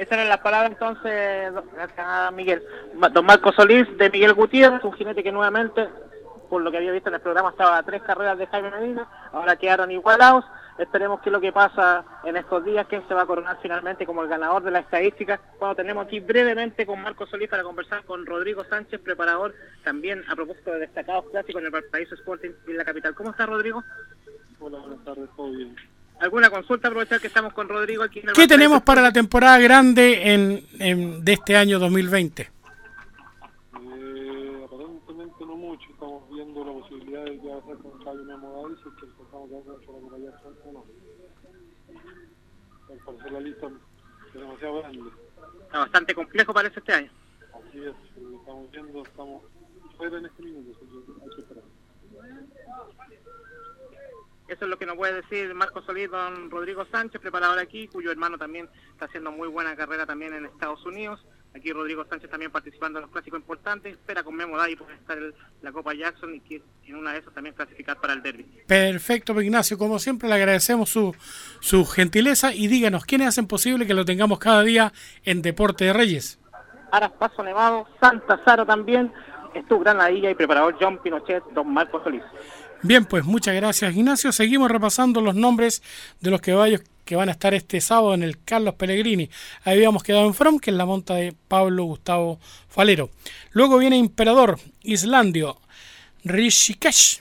Esas eran las palabras entonces, gracias Miguel. Don Marco Solís de Miguel Gutiérrez, un jinete que nuevamente, por lo que había visto en el programa, estaba a tres carreras de Jaime Medina, ahora quedaron igualados. Esperemos que lo que pasa en estos días, que se va a coronar finalmente como el ganador de la estadística. Cuando tenemos aquí brevemente con Marco Solís para conversar con Rodrigo Sánchez, preparador también a propósito de destacados clásicos en el Valparaíso Sporting en la capital. ¿Cómo está Rodrigo? Hola, buenas tardes, todo. ¿Alguna consulta? Aprovechar que estamos con Rodrigo aquí en el ¿Qué tenemos para la temporada grande en, de este año 2020? Eh, aparentemente no mucho. Estamos viendo la posibilidad de que hacer con Javi Memo y que empezamos a hacer con la Jackson 1. Al parecer la lista es demasiado grande. Está bastante complejo parece este año. Así es, estamos viendo, estamos fuera en este minuto, hay que Eso es lo que nos puede decir Marco Solís, don Rodrigo Sánchez, preparador aquí, cuyo hermano también está haciendo muy buena carrera también en Estados Unidos. Aquí Rodrigo Sánchez también participando en los clásicos importantes. Espera con Memo y puede estar en la Copa Jackson y que en una de esas también clasificar para el derby. Perfecto, Ignacio. Como siempre, le agradecemos su, su gentileza y díganos, ¿quiénes hacen posible que lo tengamos cada día en Deporte de Reyes? Aras Paso Nevado, Santa Sara también, Estu Granadilla y preparador John Pinochet, don Marco Solís. Bien, pues muchas gracias Ignacio. Seguimos repasando los nombres de los caballos que van a estar este sábado en el Carlos Pellegrini. Ahí habíamos quedado en From, que es la monta de Pablo Gustavo Falero. Luego viene Imperador, Islandio, Rishikesh,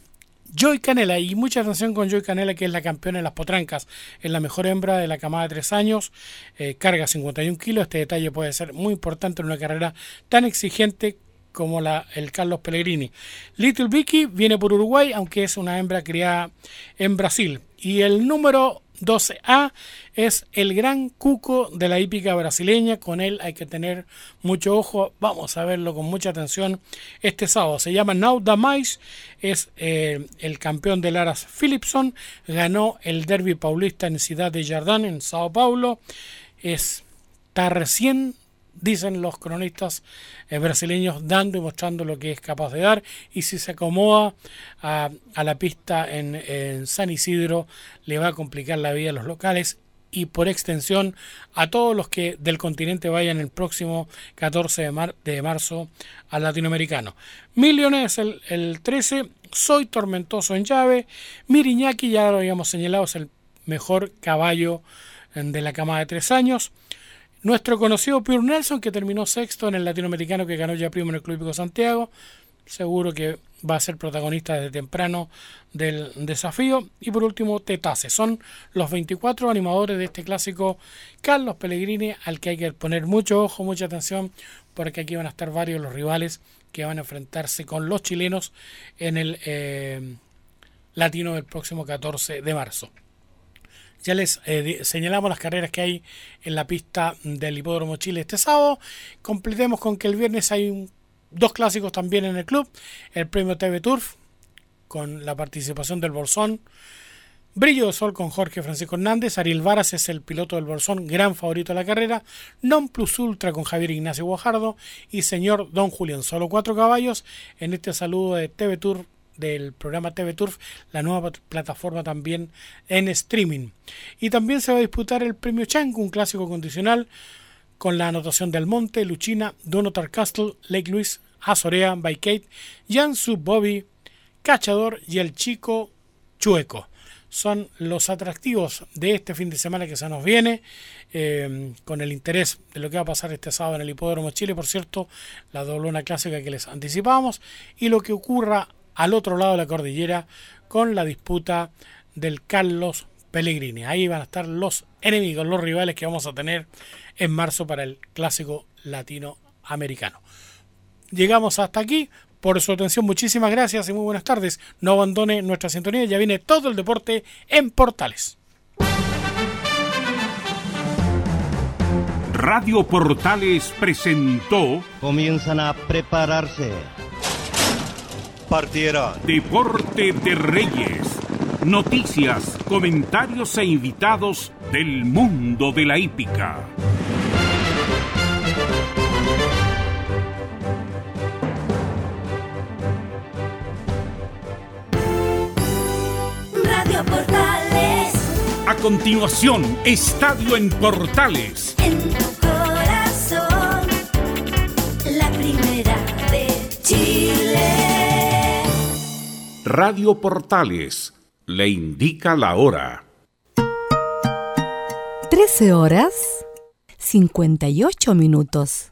Joy Canela. Y mucha atención con Joy Canela, que es la campeona en las potrancas. Es la mejor hembra de la camada de tres años. Eh, carga 51 kilos. Este detalle puede ser muy importante en una carrera tan exigente como la, el Carlos Pellegrini. Little Vicky viene por Uruguay, aunque es una hembra criada en Brasil. Y el número 12A es el gran cuco de la hípica brasileña. Con él hay que tener mucho ojo. Vamos a verlo con mucha atención este sábado. Se llama Now Mais. Es eh, el campeón de Laras Philipson. Ganó el Derby Paulista en Ciudad de Jardín, en Sao Paulo. Es, está recién dicen los cronistas eh, brasileños, dando y mostrando lo que es capaz de dar. Y si se acomoda a, la pista en, San Isidro, le va a complicar la vida a los locales y por extensión a todos los que del continente vayan el próximo 14 de, marzo al latinoamericano. Millones el, el 13, Soy Tormentoso en llave, Miriñaki, ya lo habíamos señalado, es el mejor caballo eh, de la cama de tres años. Nuestro conocido Pure Nelson, que terminó sexto en el latinoamericano que ganó ya primo en el Club Santiago. Seguro que va a ser protagonista desde temprano del desafío. Y por último, Tetase. Son los 24 animadores de este clásico Carlos Pellegrini, al que hay que poner mucho ojo, mucha atención, porque aquí van a estar varios los rivales que van a enfrentarse con los chilenos en el eh, latino del próximo 14 de marzo. Ya les eh, señalamos las carreras que hay en la pista del Hipódromo Chile este sábado. Completemos con que el viernes hay dos clásicos también en el club. El premio TV Turf con la participación del Bolsón. Brillo de Sol con Jorge Francisco Hernández. Ariel Varas es el piloto del Bolsón, gran favorito de la carrera. Non Plus Ultra con Javier Ignacio Guajardo. Y señor Don Julián, solo cuatro caballos en este saludo de TV Turf del programa TV Turf, la nueva plataforma también en streaming. Y también se va a disputar el premio Chang, un clásico condicional con la anotación del Monte, Luchina, Donotar Castle, Lake Louise, Azorea, By Kate, Jansu, Bobby, Cachador y el Chico Chueco. Son los atractivos de este fin de semana que se nos viene, eh, con el interés de lo que va a pasar este sábado en el Hipódromo Chile, por cierto, la doblona clásica que les anticipamos, y lo que ocurra al otro lado de la cordillera con la disputa del Carlos Pellegrini. Ahí van a estar los enemigos, los rivales que vamos a tener en marzo para el clásico latinoamericano. Llegamos hasta aquí. Por su atención, muchísimas gracias y muy buenas tardes. No abandone nuestra sintonía, ya viene todo el deporte en Portales. Radio Portales presentó. Comienzan a prepararse partieron. Deporte de Reyes. Noticias, comentarios e invitados del mundo de la hípica. Radio Portales. A continuación, Estadio en Portales. En Radio Portales le indica la hora. 13 horas 58 minutos.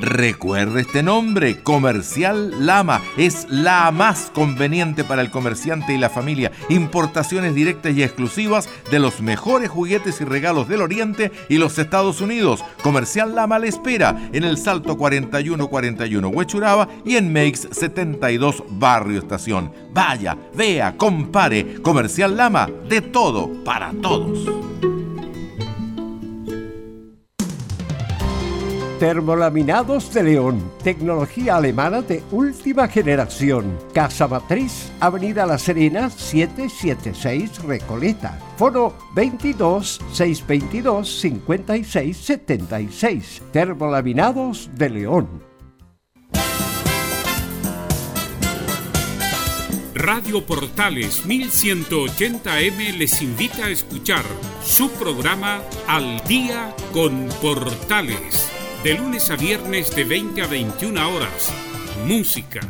Recuerde este nombre, Comercial Lama. Es la más conveniente para el comerciante y la familia. Importaciones directas y exclusivas de los mejores juguetes y regalos del Oriente y los Estados Unidos. Comercial Lama le espera en el Salto 4141 Huechuraba y en Meix 72 Barrio Estación. Vaya, vea, compare. Comercial Lama, de todo para todos. Termolaminados de León, tecnología alemana de última generación. Casa Matriz, Avenida La Serena, 776 Recoleta. Foro 22 622 56 76. Termolaminados de León. Radio Portales 1180M les invita a escuchar su programa Al Día con Portales de lunes a viernes de 20 a 21 horas. Música,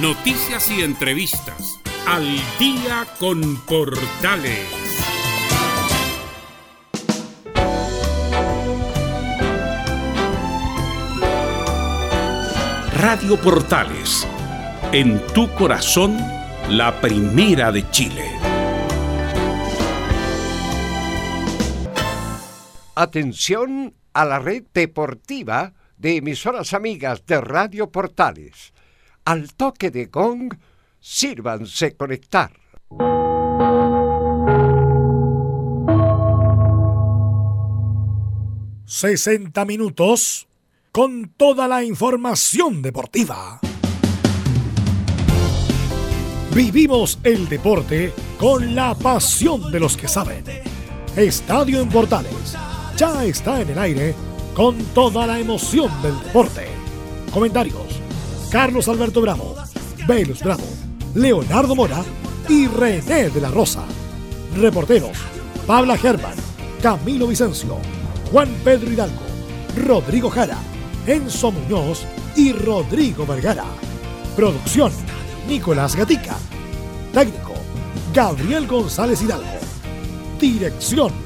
noticias y entrevistas. Al día con Portales. Radio Portales. En tu corazón, la primera de Chile. Atención a la red deportiva de emisoras amigas de Radio Portales. Al toque de gong, sírvanse conectar. ...60 minutos... ...con toda la información deportiva. Vivimos el deporte... ...con la pasión de los que saben. Estadio en Portales ya está en el aire con toda la emoción del deporte. Comentarios: Carlos Alberto Bravo, Velus Bravo, Leonardo Mora y René de la Rosa. Reporteros: Pabla Germán, Camilo Vicencio, Juan Pedro Hidalgo, Rodrigo Jara, Enzo Muñoz y Rodrigo Vergara. Producción: Nicolás Gatica. Técnico: Gabriel González Hidalgo. Dirección: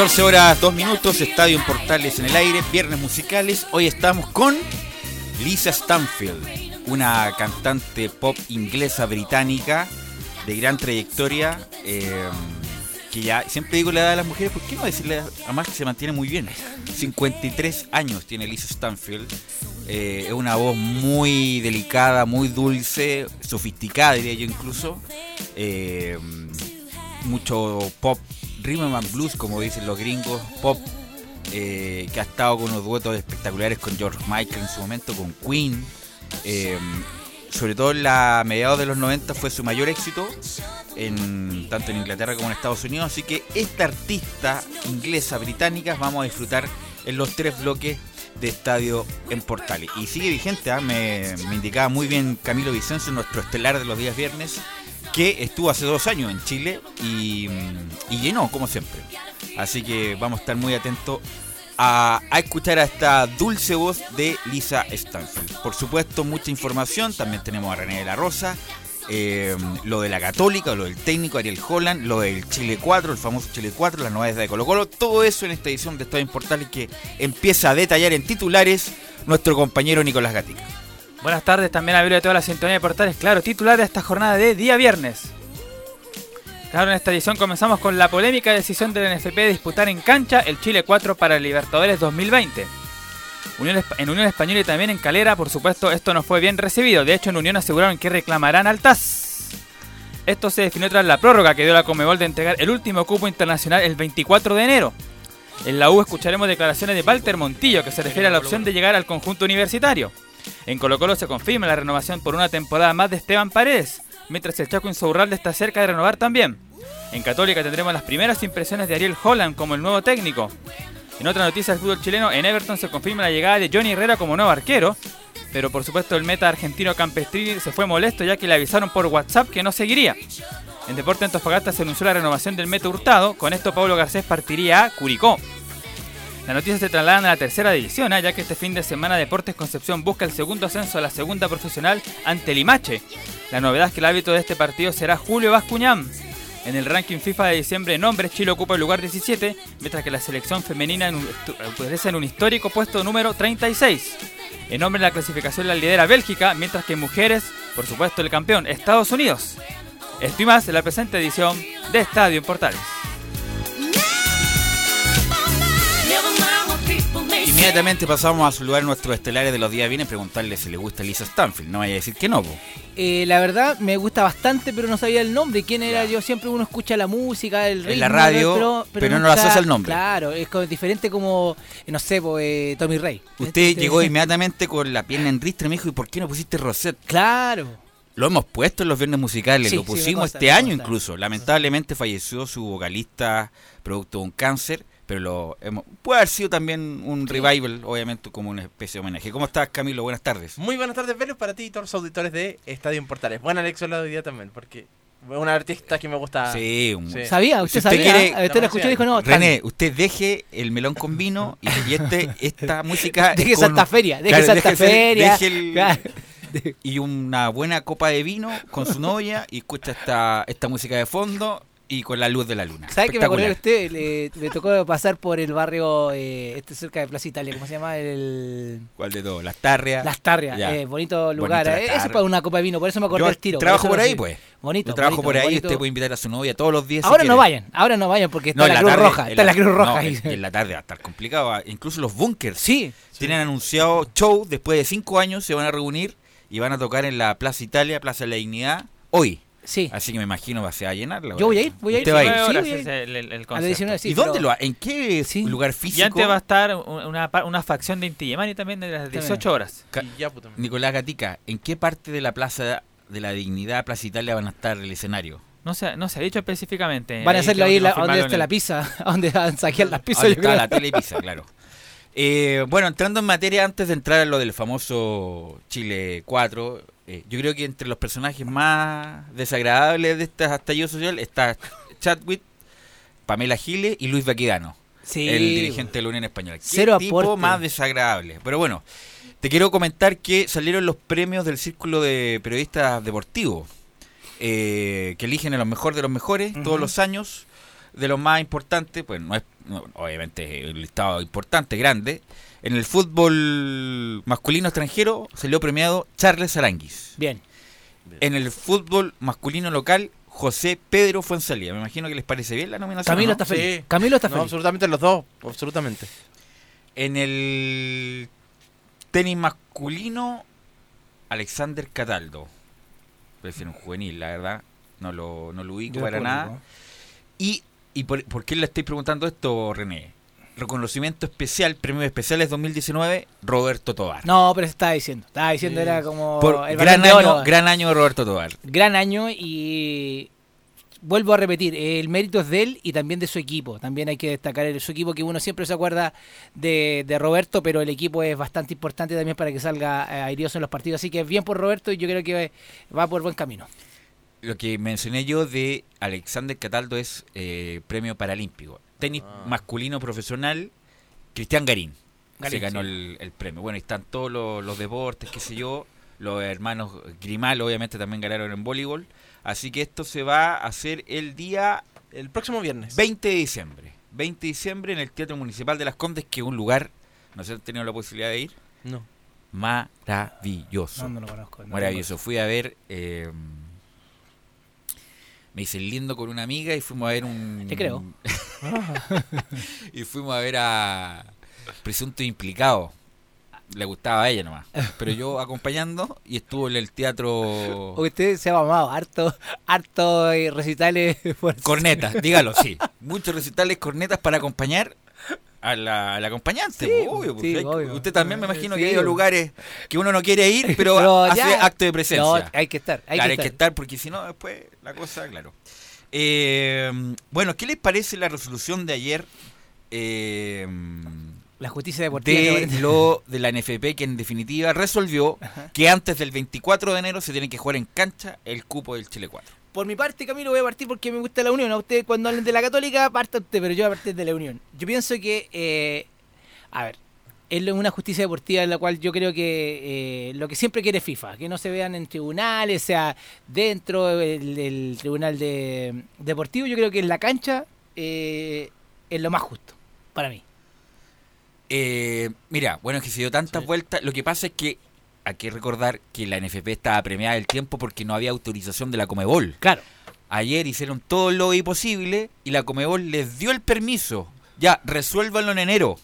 14 horas 2 minutos, Estadio en Portales en el aire, viernes musicales. Hoy estamos con Lisa Stanfield, una cantante pop inglesa británica de gran trayectoria. eh, que ya siempre digo la edad de las mujeres, ¿por qué no decirle además que se mantiene muy bien? 53 años tiene Lisa Stanfield. eh, es una voz muy delicada, muy dulce, sofisticada diría yo incluso. eh, mucho pop, rhythm and blues como dicen los gringos, pop eh, que ha estado con unos duetos espectaculares con George Michael en su momento, con Queen, Eh, sobre todo en la mediados de los 90 fue su mayor éxito, en, tanto en Inglaterra como en Estados Unidos. Así que esta artista inglesa, británica, vamos a disfrutar en los tres bloques de estadio en Portales. Y sigue vigente, ¿ah? me, me indicaba muy bien Camilo Vicencio, nuestro estelar de los días viernes, que estuvo hace dos años en Chile y, y llenó, como siempre. Así que vamos a estar muy atentos a, a escuchar a esta dulce voz de Lisa Stanfield. Por supuesto, mucha información. También tenemos a René de la Rosa. eh, lo de la Católica, lo del técnico Ariel Holland, lo del Chile 4, el famoso Chile 4, las novedades de Colo Colo, todo eso en esta edición de Estadio Portales que empieza a detallar en titulares nuestro compañero Nicolás Gatica. Buenas tardes también a de toda la sintonía de portales. Claro, titular de esta jornada de día viernes. Claro, en esta edición comenzamos con la polémica decisión del NFP de disputar en cancha el Chile 4 para el Libertadores 2020. Unión en Unión Española y también en Calera, por supuesto, esto no fue bien recibido. De hecho, en Unión aseguraron que reclamarán al TAS. Esto se definió tras la prórroga que dio la Comebol de entregar el último cupo internacional el 24 de enero. En la U escucharemos declaraciones de Walter Montillo que se refiere a la opción de llegar al conjunto universitario. En Colo Colo se confirma la renovación por una temporada más de Esteban Paredes, mientras el Chaco Insaurralde está cerca de renovar también. En Católica tendremos las primeras impresiones de Ariel Holland como el nuevo técnico. En otra noticia del fútbol chileno, en Everton se confirma la llegada de Johnny Herrera como nuevo arquero, pero por supuesto el meta argentino Campestrini se fue molesto ya que le avisaron por WhatsApp que no seguiría. En Deporte Antofagasta se anunció la renovación del meta Hurtado, con esto Pablo Garcés partiría a Curicó. Las noticias se trasladan a la tercera división, ¿ah? ya que este fin de semana Deportes Concepción busca el segundo ascenso a la segunda profesional ante Limache. La novedad es que el árbitro de este partido será Julio Bascuñán. En el ranking FIFA de diciembre en hombres, Chile ocupa el lugar 17, mientras que la selección femenina aparece en un histórico puesto número 36. En hombres la clasificación la lidera Bélgica, mientras que en mujeres, por supuesto, el campeón, Estados Unidos. Esto y más en la presente edición de Estadio Portales. Inmediatamente pasamos a saludar a nuestros estelares de los días bienes, preguntarle si le gusta Lisa Stanfield. No vaya a decir que no, po. Eh, la verdad me gusta bastante, pero no sabía el nombre. ¿Quién era? Yo siempre uno escucha la música, el ritmo. En la radio, pero no lo asocia al nombre. Claro, es como diferente como, eh, no sé, po, eh, Tommy Rey. Usted Este- llegó inmediatamente con la pierna en ristre y me dijo, ¿y por qué no pusiste Rosette? Claro. Lo hemos puesto en los viernes musicales, Sí, lo sí, pusimos consta, este año incluso. Lamentablemente falleció su vocalista producto de un cáncer, pero lo hemos- puede haber sido también un revival, obviamente como una especie de homenaje. ¿Cómo estás, Camilo? Buenas tardes. Muy buenas tardes, Velus, para ti y todos los auditores de Estadio en Portales. Buena lección la de hoy día también, porque es una artista que me gusta. Sí, un- ¿Sabía? ¿Usted sabía? A ver, usted lo escuchó y dijo, no, René, bien. usted deje el melón con vino y, y este, esta música. Deje con- Santa Feria, deje Claro, Santa deje Feria. deje el- Claro. y una buena copa de vino con su novia y escucha esta, esta música de fondo y con la luz de la luna. ¿Sabe que me acordé de usted? Le, le tocó pasar por el barrio, eh, este cerca de Plaza Italia, ¿cómo se llama? El... ¿Cuál de todos? Las Tarrias. Las Tarrias, eh, bonito lugar. Bonito eh, Eso es para una copa de vino, por eso me acordé del tiro. trabajo por ahí, pues. Bonito. Yo trabajo bonito, por ahí, bonito. usted puede invitar a su novia todos los días. si Ahora no vayan, ahora no vayan porque está No, en la Cruz tarde- Roja. Está la Cruz Roja no, ahí. en, en la tarde va a estar complicado. ah, Incluso los bunkers. Sí. Tienen anunciado show después de cinco años, se van a reunir y van a tocar en la Plaza Italia, Plaza de la Dignidad, hoy. Sí. Así que me imagino va a llenar. la Yo voy a ir, voy a ir. ¿Usted va a ir? Sí, horas voy a es ir. el, el- el A las concierto. 19, sí, ¿Y dónde pero- lo ha- ¿En qué lugar físico? Y antes va a estar una, una facción de Inti también de las 18 horas. Ca- Nicolás Gatica, ¿en qué parte de la Plaza de la Dignidad, Plaza Italia, van a estar el escenario? No se, no se ha dicho específicamente. Van a Ahí hacerlo ahí la- donde está el- la pizza, donde van a saquear las pizzas. Está creo. la tele y pizza, claro. Eh, bueno, entrando en materia, antes de entrar a lo del famoso Chile 4, eh, yo creo que entre los personajes más desagradables de este estallido social está Chadwick, Pamela Giles y Luis Baquidano, Sí, el dirigente de la Unión Española. ¿Qué Cero tipo aporte. más desagradable? Pero bueno, te quiero comentar que salieron los premios del Círculo de Periodistas Deportivos, eh, que eligen a los mejores de los mejores todos los años, de los más importantes, pues no es, no, obviamente es un listado importante, grande. En el fútbol masculino extranjero salió premiado Charles Aranguis. Bien. En el fútbol masculino local, José Pedro Fuensalía. Me imagino que les parece bien la nominación. Camilo ¿no? está feliz. Camilo está No, feliz. absolutamente los dos, absolutamente. En el tenis masculino, Alexander Cataldo. Puede ser un juvenil, la verdad. No lo, no lo ubico Yo para nada. ¿Y, y por, por qué le estoy preguntando esto, René? Reconocimiento especial, premios especiales 2019, Roberto Tobar. No, pero se estaba diciendo. Estaba diciendo, era como. Por el gran año, Oro. gran año de Roberto Tobar. gran año y vuelvo a repetir, el mérito es de él y también de su equipo. También hay que destacar el, su equipo, que uno siempre se acuerda de, de Roberto, pero el equipo es bastante importante también para que salga eh, airioso en los partidos. Así que bien por Roberto y yo creo que va por buen camino. Lo que mencioné yo de Alexander Cataldo es eh, premio paralímpico. Tenis masculino profesional, Cristian Garín. Garín, se ganó sí. el, el premio. Bueno, están todos los, los deportes, qué sé yo. Los hermanos Grimal, obviamente, también ganaron en voleibol. Así que esto se va a hacer el día... El próximo viernes. 20 de diciembre. 20 de diciembre en el Teatro Municipal de Las Condes, que es un lugar... ¿No sé si han tenido la posibilidad de ir? No. Maravilloso. No, no lo conozco, no Maravilloso. Fui a ver... eh, me hice lindo con una amiga y fuimos a ver un... Te creo. y fuimos a ver a Presunto Implicado. Le gustaba a ella nomás. Pero yo acompañando y estuvo en el teatro... Usted se ha mamado harto, harto eh, recitales. por- Cornetas, dígalo, sí. Muchos recitales cornetas para acompañar a la, al acompañante. Sí, pues, obvio, pues, sí, hay- obvio. Usted también me imagino Sí, que ha ido a lugares que uno no quiere ir, pero, Pero hace ya- acto de presencia. No, hay que estar, hay que Claro, estar. porque si no, después la cosa, claro. Eh, bueno, ¿qué les parece la resolución de ayer? eh, La justicia deportiva. de que- lo de la NFP que en definitiva resolvió que antes del 24 de enero se tiene que jugar en cancha el cupo del Chile 4. Por mi parte, Camilo, voy a partir porque me gusta la Unión. A usted, cuando hablen de la Católica, parta usted, pero yo voy a partir de la Unión. Yo pienso que, eh, a ver, es una justicia deportiva en la cual yo creo que eh, lo que siempre quiere FIFA, que no se vean en tribunales, sea dentro del, del tribunal de, deportivo, yo creo que en la cancha eh, es lo más justo, para mí. Eh, mira, bueno, es que se dio tantas vueltas. Lo que pasa es que hay que recordar que la NFP estaba premiada el tiempo porque no había autorización de la Comebol. Claro. Ayer hicieron todo lo posible y la Comebol les dio el permiso. Ya, resuélvanlo en enero.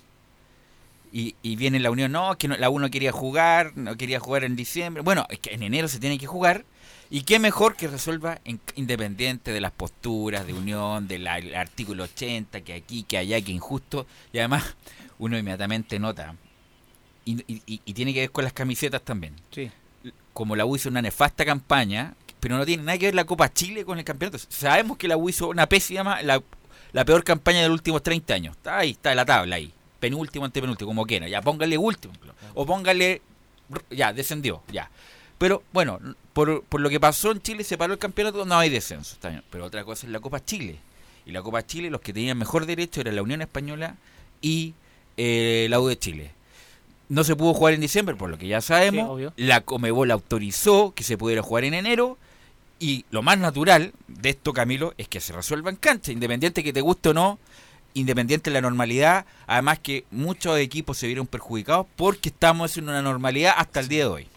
Y, y viene la Unión, no, que no- la uno quería jugar, no quería jugar en diciembre. Bueno, es que en enero se tiene que jugar. Y qué mejor que resuelva en- independiente de las posturas de Unión, del artículo 80, que aquí, que allá, que injusto. Y además, uno inmediatamente nota. Y, y- y- y tiene que ver con las camisetas también. Sí. Como la U hizo una nefasta campaña, pero no tiene nada que ver la Copa Chile con el campeonato. Sabemos que la U hizo una pésima, la, la peor campaña de los últimos 30 años. Está ahí, está en la tabla ahí. Penúltimo, antepenúltimo, como quiera. Ya, póngale último. O póngale. Ya, descendió, ya. Pero bueno, por, por lo que pasó en Chile, se paró el campeonato, no hay descenso. Está bien. Pero otra cosa es la Copa Chile. Y la Copa Chile, los que tenían mejor derecho eran la Unión Española y eh, la U de Chile. No se pudo jugar en diciembre, por lo que ya sabemos. Sí, obvio. la Comebol autorizó que se pudiera jugar en enero. Y lo más natural de esto, Camilo, es que se resuelva en cancha, independiente que te guste o no, independiente de la normalidad. Además que muchos equipos se vieron perjudicados porque estamos en una normalidad hasta el día de hoy.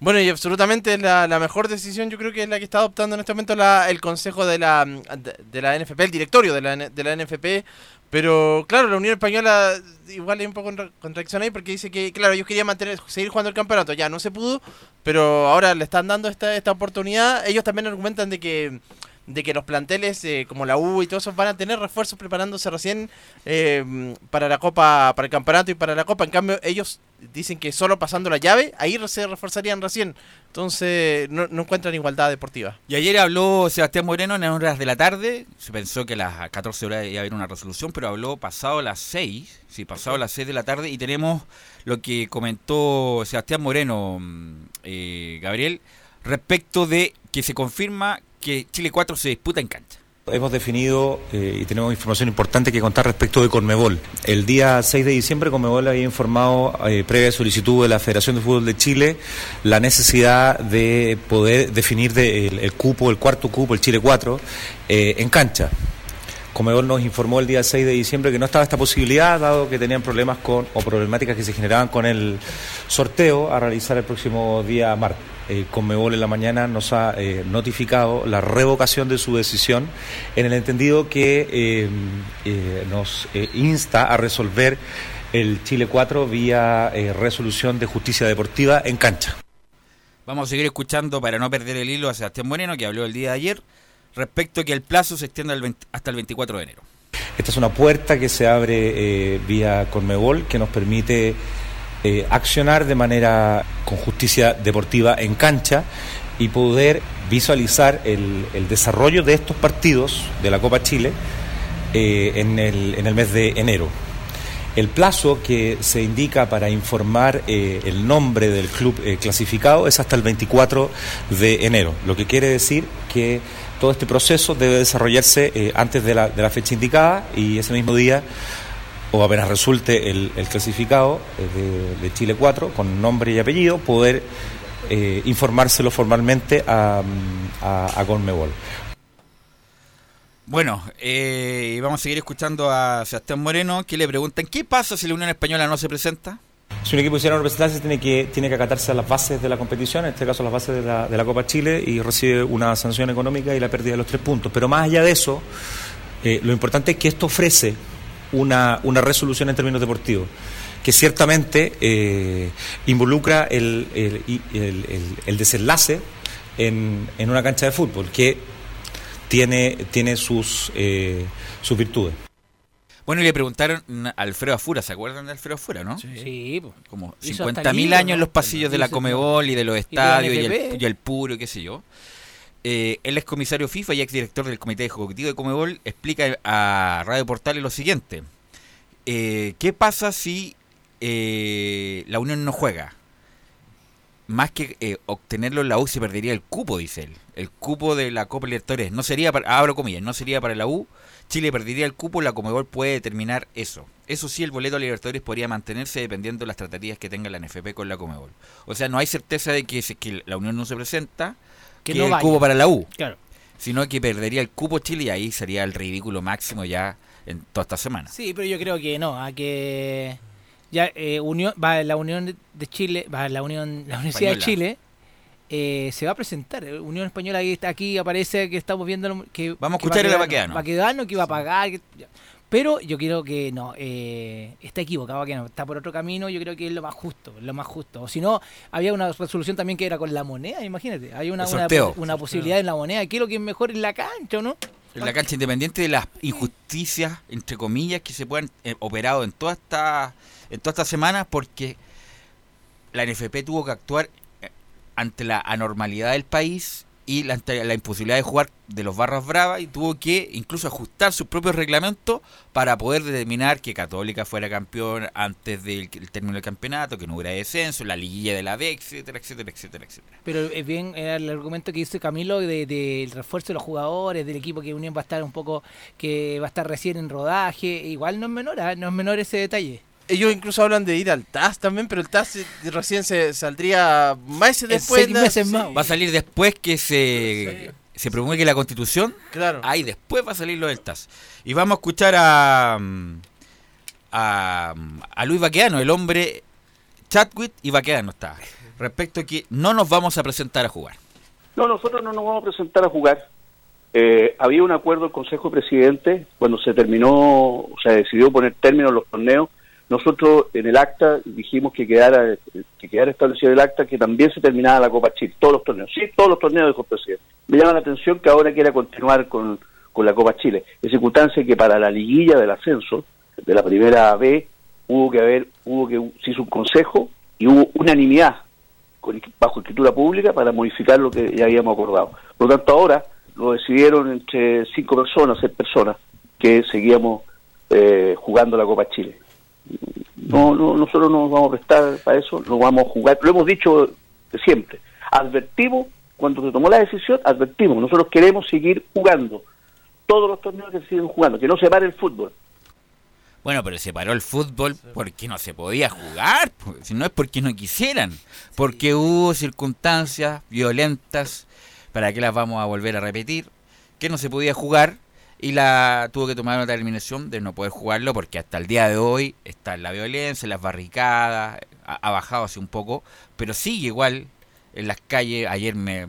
Bueno, y absolutamente la, la mejor decisión yo creo que es la que está adoptando en este momento la- el consejo de la, de, de la NFP, el directorio de la, de la NFP. Pero claro, la Unión Española igual hay un poco en contradicción ahí porque dice que, claro, ellos querían mantener, seguir jugando el campeonato, ya no se pudo, pero ahora le están dando esta, esta oportunidad. Ellos también argumentan de que de que los planteles eh, como la U y todos esos van a tener refuerzos preparándose recién eh, para la Copa, para el campeonato y para la Copa. En cambio, ellos dicen que solo pasando la llave, ahí se reforzarían recién. Entonces, no, encuentran igualdad deportiva. Y ayer habló Sebastián Moreno en horas de la tarde. Se pensó que a las 14 horas iba a haber una resolución, pero habló pasado las 6. Sí, pasado las 6 de la tarde. Y tenemos lo que comentó Sebastián Moreno, mm, eh, Gabriel, respecto de que se confirma que Chile 4 se disputa en cancha. Hemos definido eh, y tenemos información importante que contar respecto de Conmebol. El día 6 de diciembre Conmebol había informado, eh, previa solicitud de la Federación de Fútbol de Chile, la necesidad de poder definir de- el, cupo, el cuarto cupo, el Chile 4, eh, en cancha. Comebol nos informó el día 6 de diciembre que no estaba esta posibilidad, dado que tenían problemas con o problemáticas que se generaban con el sorteo a realizar el próximo día martes. Eh, Conmebol en la mañana nos ha eh, notificado la revocación de su decisión en el entendido que eh, nos insta a resolver el Chile 4 vía resolución de justicia deportiva en cancha. Vamos a seguir escuchando para no perder el hilo a Sebastián Moreno, que habló el día de ayer, respecto a que el plazo se extienda al 20 hasta el 24 de enero. Esta es una puerta que se abre vía Conmebol que nos permite eh, accionar de manera con justicia deportiva en cancha y poder visualizar el, el desarrollo de estos partidos de la Copa Chile eh, en, el, en el mes de enero. El plazo que se indica para informar eh, el nombre del club clasificado es hasta el 24 de enero, lo que quiere decir que todo este proceso debe desarrollarse antes de la, de la fecha indicada y ese mismo día o apenas resulte el, el clasificado eh, de, de Chile 4 con nombre y apellido, poder eh, informárselo formalmente a, a, a Conmebol. Bueno, eh, y vamos a seguir escuchando a Sebastián Moreno, que le preguntan, ¿qué pasa si la Unión Española no se presenta? Si un equipo quisiera no presentarse, tiene que, tiene que acatarse a las bases de la competición, en este caso las bases de la, de la Copa Chile, y recibe una sanción económica y la pérdida de los tres puntos. Pero más allá de eso, eh, lo importante es que esto ofrece una, una resolución en términos deportivos, que ciertamente eh, involucra el, el, el, el- el desenlace en, en una cancha de fútbol, que tiene, tiene sus, eh, sus virtudes. Bueno, y le preguntaron a Alfredo Afura, ¿se acuerdan de Alfredo Afura, no? Sí, pues. Como Hizo hasta 50.000 libro, años en ¿no? los pasillos de la Comebol y de los y estadios y, el, NFP. y el puro, y qué sé yo. Eh, él es comisario FIFA y exdirector del Comité Ejecutivo de Comebol. Explica a Radio Portales lo siguiente. Eh, ¿Qué pasa si eh, la Unión no juega? Más que eh, obtenerlo en la U se perdería el cupo, dice él. El cupo de la Copa Libertadores. No sería para, abro comillas, no sería para la U. Chile perdería el cupo, la Comebol puede determinar eso. Eso sí, el boleto a Libertadores podría mantenerse dependiendo de las tratativas que tenga la NFP con la Comebol. O sea, no hay certeza de que que la Unión no se presenta, Que que, no el vaya. cupo para la U. Claro. Sino que perdería el cupo Chile y ahí sería el ridículo máximo ya en toda esta semana. Sí, pero yo creo que no, a que ya eh, unión, va la Unión de Chile, va la Unión, la Universidad de. Chile eh, se va a presentar. Unión Española aquí, aquí aparece que estamos viendo que Vamos a escuchar el Baquedano. Baquedano que iba a pagar. que-. Pero yo creo que no, eh, está equivocado Baquedano, está por otro camino, yo creo que es lo más justo, lo más justo. O si no, había una resolución también que era con la moneda, imagínate, hay una, una, posibilidad en la moneda, que es lo que es mejor en la cancha, ¿o no? En la cancha independiente de las injusticias, entre comillas, que se puedan eh, operado en toda esta en toda esta semana porque la NFP tuvo que actuar eh, ante la anormalidad del país y la, la imposibilidad de jugar de los Barras Bravas y tuvo que incluso ajustar sus propios reglamentos para poder determinar que Católica fuera campeón antes del el término del campeonato, que no hubiera descenso, la liguilla de la B, etcétera, etcétera, etcétera, etcétera. Pero es bien era el argumento que dice Camilo del de, del refuerzo de los jugadores, del equipo que Unión va a estar un poco, que va a estar recién en rodaje. Igual no es menor, ¿ah? no es menor ese detalle. Ellos incluso hablan de ir al TAS también, pero el TAS eh, recién se saldría meses después. seis ¿no? meses Sí. más. Va a salir después que se, se promulgue la constitución. Claro. Ahí después va a salir lo del TAS. Y vamos a escuchar a, a, a Luis Baqueano, el hombre Chatwit y Baqueano está. Respecto a que no nos vamos a presentar a jugar. No, nosotros no nos vamos a presentar a jugar. Eh, había un acuerdo del Consejo de Presidentes cuando se terminó, o sea, decidió poner término a los torneos. Nosotros en el acta dijimos que quedara, que quedara establecido el acta que también se terminaba la Copa Chile, todos los torneos, sí, todos los torneos dijo el presidente. Me llama la atención que ahora quiera continuar con, con la Copa Chile, en circunstancia que para la liguilla del ascenso de la primera B hubo que haber, hubo que se hizo un consejo y hubo unanimidad con- bajo escritura pública para modificar lo que ya habíamos acordado. Por lo tanto, ahora lo decidieron entre cinco personas, seis personas, que seguíamos eh, jugando la Copa Chile. No, no, nosotros no nos vamos a prestar para eso, no vamos a jugar. Lo hemos dicho siempre. Advertimos, cuando se tomó la decisión, advertimos. Nosotros queremos seguir jugando todos los torneos que se siguen jugando, que no se pare el fútbol. Bueno, pero se paró el fútbol porque no se podía jugar. pues, Si no es porque no quisieran. Porque hubo circunstancias violentas. ¿Para qué las vamos a volver a repetir? Que no se podía jugar. Y la tuvo que tomar una determinación de no poder jugarlo porque hasta el día de hoy está la violencia, las barricadas, ha, ha bajado así un poco, pero sigue igual en las calles. Ayer me,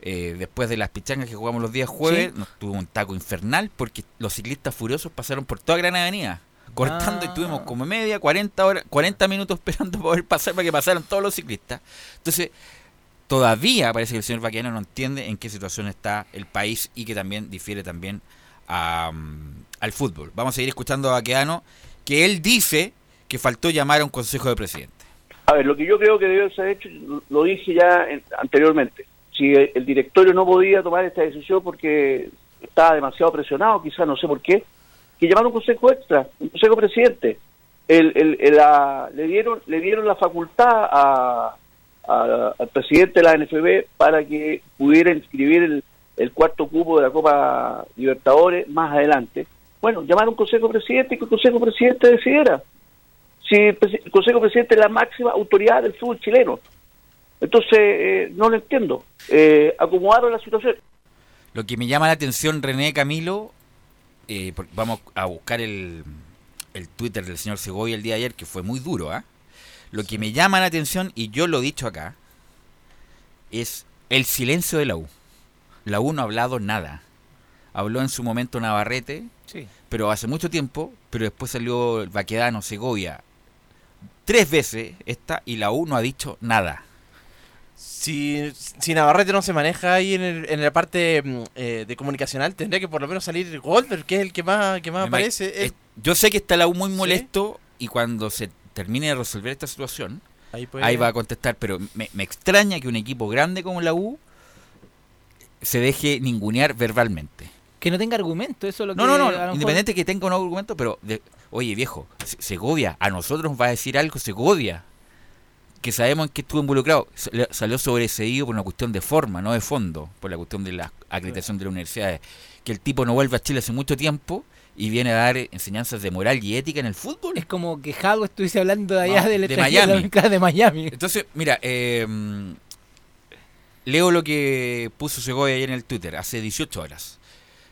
eh, después de las pichangas que jugamos los días jueves, Sí. nos tuvo un taco infernal porque los ciclistas furiosos pasaron por toda Gran Avenida. Cortando y tuvimos como media, 40 horas, 40 minutos esperando poder pasar para que pasaran todos los ciclistas. Entonces, todavía parece que el señor Baquiano no entiende en qué situación está el país y que también difiere también a, mm, al fútbol. Vamos a seguir escuchando a Baqueano, que él dice que faltó llamar a un consejo de presidente. A ver, lo que yo creo que debió ser hecho, lo dije ya en- anteriormente. Si el, el directorio no podía tomar esta decisión porque estaba demasiado presionado, quizás no sé por qué, que llamaron un consejo extra, un consejo presidente. El, el- el- la- le dieron le dieron la facultad a- a- al presidente de la NFB para que pudiera inscribir el, el cuarto cupo de la Copa Libertadores más adelante. Bueno, llamaron un consejo presidente y que el consejo presidente decidiera si el, Consejo Presidente es la máxima autoridad del fútbol chileno. Entonces, eh, no lo entiendo. Eh, acomodaron la situación. Lo que me llama la atención, René Camilo, eh, vamos a buscar el, el Twitter del señor Segovia el día de ayer, que fue muy duro, ¿ah? Lo que me llama la atención, y yo lo he dicho acá, es el silencio de la U. La U no ha hablado nada. Habló en su momento Navarrete, Sí. pero hace mucho tiempo, pero después salió el Baquedano, Segovia, tres veces esta, y la U no ha dicho nada. Si, si Navarrete no se maneja ahí en, el- en la parte mm, eh, de comunicacional, tendría que por lo menos salir Goldberg, que es el que más, que más aparece. es- yo sé que está la U muy molesto y cuando se termine de resolver esta situación, Ahí ahí, va a contestar. Pero me, me extraña que un equipo grande como la U se deje ningunear verbalmente. Que no tenga argumento, eso es lo que. No, no, no, mejor- independiente que tenga un argumento, pero de- oye viejo, Se- Segovia, a nosotros nos va a decir algo Segovia, que sabemos en qué estuvo involucrado. Sal- Salió sobreseído por una cuestión de forma, no de fondo, por la cuestión de la acreditación de las universidades. Que el tipo no vuelve a Chile hace mucho tiempo y viene a dar enseñanzas de moral y ética en el fútbol. Es como que Jago estuviese hablando de allá No, de extranjero, Miami. de Miami. Entonces, mira, eh, leo lo que puso Segovia ayer en el Twitter, hace 18 horas.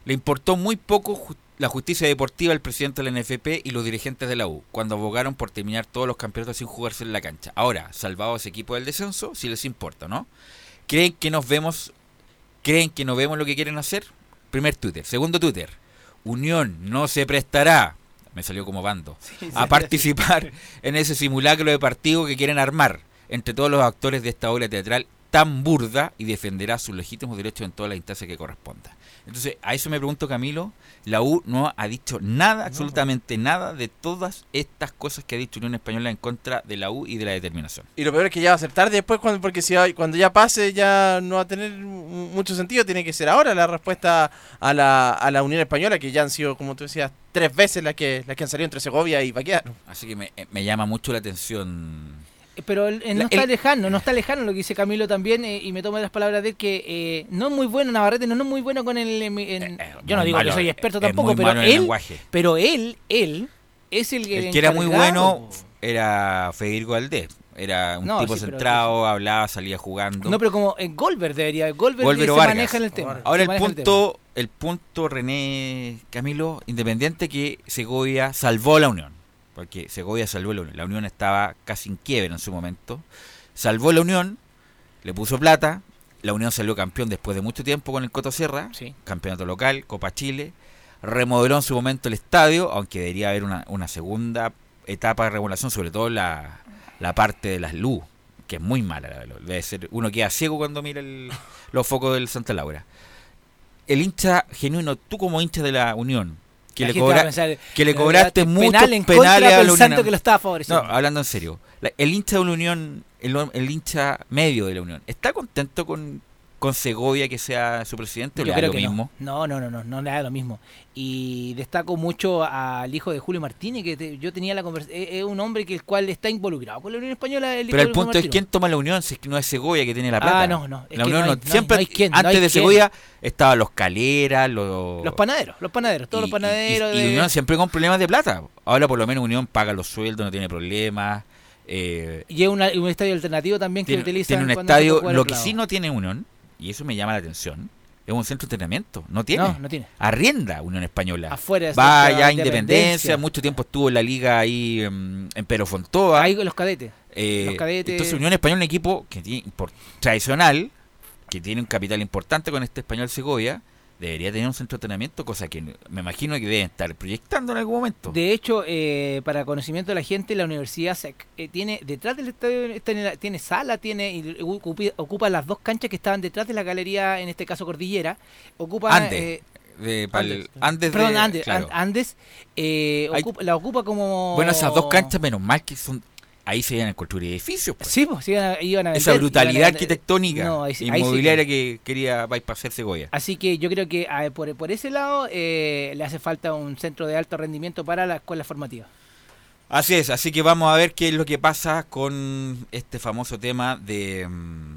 Le importó muy poco ju- la justicia deportiva al presidente de la NFP y los dirigentes de la U, cuando abogaron por terminar todos los campeonatos sin jugarse en la cancha. Ahora, salvado ese equipo del descenso, si les importa, ¿no? ¿Creen que nos vemos, creen que no vemos lo que quieren hacer? Primer Twitter. Segundo Twitter. Unión no se prestará, me salió como bando, sí, a sí. participar en ese simulacro de partido que quieren armar entre todos los actores de esta obra teatral tan burda y defenderá sus legítimos derechos en todas las instancias que corresponda. Entonces, a eso me pregunto, Camilo, la U no ha dicho nada, absolutamente nada de todas estas cosas que ha dicho Unión Española en contra de la U y de la determinación. Y lo peor es que ya va a ser tarde después, cuando, porque si hay- cuando ya pase ya no va a tener mu- mucho sentido. Tiene que ser ahora la respuesta a la, a la Unión Española, que ya han sido, como tú decías, tres veces las que, las que han salido entre Segovia y Baqueano. Así que me, eh, me llama mucho la atención. Pero él- él no está el- lejano, no está lejano lo que dice Camilo también, eh, y me tomo las palabras de él que eh, no es muy bueno Navarrete, no, no es muy bueno con el... en- yo no digo malo, que soy eh, experto es tampoco, muy pero el él, lenguaje. pero él, él es el, El que era muy bueno era Federico Valdés. Era un No, tipo sí, pero- centrado, hablaba, salía jugando. No, pero como en Goldberg debería, Goldberg, Goldberg se Vargas. maneja en el tema. Ahora el punto, el punto René Camilo, independiente que Segovia salvó a la Unión, porque Segovia salvó la Unión, la Unión estaba casi en quiebra en su momento, salvó la Unión, le puso plata, la Unión salió campeón después de mucho tiempo con el Coto Sierra, campeonato local, Copa Chile, remodeló en su momento el estadio, aunque debería haber una, una segunda etapa de remodelación, sobre todo la, la parte de las luz, que es muy mala. Debe ser, uno queda ciego cuando mira el- los focos del Santa Laura. El hincha genuino, tú como hincha de la Unión, que, le, cobra- pensar, que le cobraste muchos penales a la Unión. que lo estaba favoreciendo. No, hablando en serio. La- el hincha de la Unión, el, el hincha medio de la Unión, ¿está contento con, con Segovia que sea su presidente o le da lo mismo? No. no, no, no, no, no le da lo mismo. Y destaco mucho al hijo de Julio Martínez, que te- yo tenía la conversación. Es, es un hombre que el cual está involucrado con la Unión Española. El Pero el punto es quién toma la Unión si es que no es Segovia que tiene la plata. Ah, no, no, es La que Unión no no- hay- no hay- siempre hay antes de. Segovia estaban los Caleras, los Los panaderos, los panaderos, todos los panaderos. y, y de- Unión siempre con problemas de plata. Ahora por lo menos Unión paga los sueldos, no tiene problemas. eh, Y es una- un estadio alternativo también que tiene, utilizan. tiene un estadio. Lo que sí no tiene Unión, y eso me llama la atención, es un centro de entrenamiento. No tiene. No, no tiene. Arrienda Unión Española. Afuera de Va Centro ya a Independencia. Independencia, mucho tiempo estuvo en la liga ahí em, en Pero Fontoa. Ahí los cadetes. Eh, Los cadetes. Entonces Unión Española, un equipo que tiene, tradicional, que tiene un capital importante con este español Segovia, debería tener un centro de entrenamiento, cosa que me imagino que deben estar proyectando en algún momento. De hecho, eh, para conocimiento de la gente, la Universidad SEC eh, tiene detrás del estadio la- tiene sala, tiene y ocupa, ocupa las dos canchas que estaban detrás de la galería, en este caso Cordillera. Ocupa Andes. eh, de Andes. Perdón, de- Andes, claro. An- Andes eh, Hay- ocupa- la ocupa como... Bueno, esas dos canchas, menos mal que son. Ahí se iban a construir edificios. pues. Sí, pues iban a, iban a Esa brutalidad iban a- arquitectónica, No, ahí sí- ahí sí inmobiliaria que quería bypassar Segovia. Así que yo creo que a- por, por ese lado eh, le hace falta un centro de alto rendimiento para la escuela formativa. Así es, así que vamos a ver qué es lo que pasa con este famoso tema de, mm,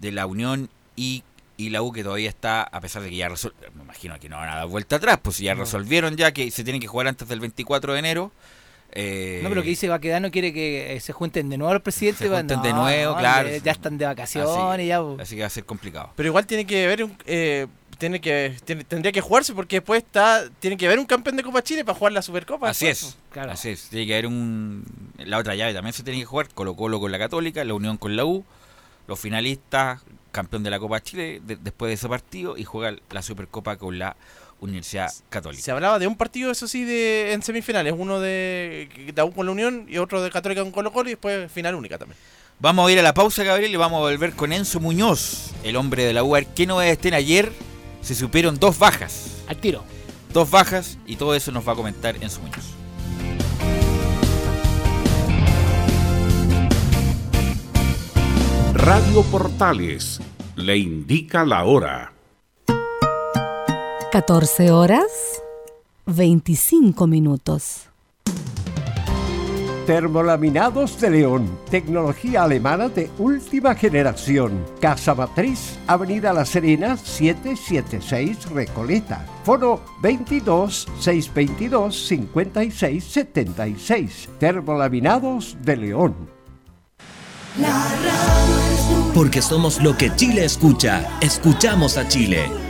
de la Unión y, y la U que todavía está, a pesar de que ya resolvieron, me imagino que no van a dar vuelta atrás, pues ya resolvieron ya que se tienen que jugar antes del 24 de enero. Eh, No, pero lo que dice Baquedano quiere que eh, se junten de nuevo los presidentes. Se pues, junten no, de nuevo, claro. Ya están de vacaciones, así, ya. pues. así que va a ser complicado. Pero igual tiene que haber un. eh, tiene que, tiene- tendría que jugarse porque después está tiene que haber un campeón de Copa Chile para jugar la Supercopa. Así después, es, así es. Tiene que haber un. La otra llave también se tiene que jugar: Colo Colo con la Católica, la Unión con la U, los finalistas, campeón de la Copa Chile, de- después de ese partido, y juega la Supercopa con la Universidad Católica. Se hablaba de un partido, eso sí, de en semifinales. Uno de, U con la Unión y otro de Católica con Colo Colo y después final única también. Vamos a ir a la pausa, Gabriel, y vamos a volver con Enzo Muñoz, el hombre de la UAR. ¿Qué novedades estén ayer? Se supieron dos bajas. Al tiro. Dos bajas, y todo eso nos va a comentar Enzo Muñoz. Radio Portales le indica la hora. 14 horas 25 minutos. Termolaminados de León, tecnología alemana de última generación. Casa Matriz, Avenida La Serena, 776 Recoleta. Foro 22 622 56 76. Termolaminados de León. Porque somos lo que Chile escucha. Escuchamos a Chile.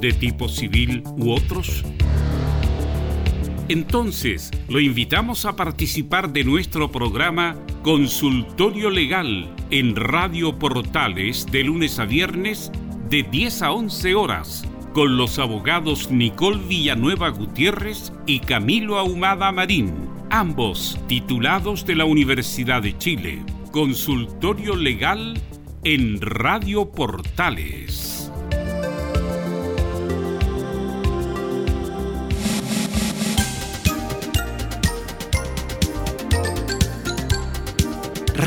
de tipo civil u otros? Entonces, lo invitamos a participar de nuestro programa Consultorio Legal en Radio Portales de lunes a viernes de 10 a 11 horas con los abogados Nicole Villanueva Gutiérrez y Camilo Ahumada Marín, ambos titulados de la Universidad de Chile. Consultorio Legal en Radio Portales.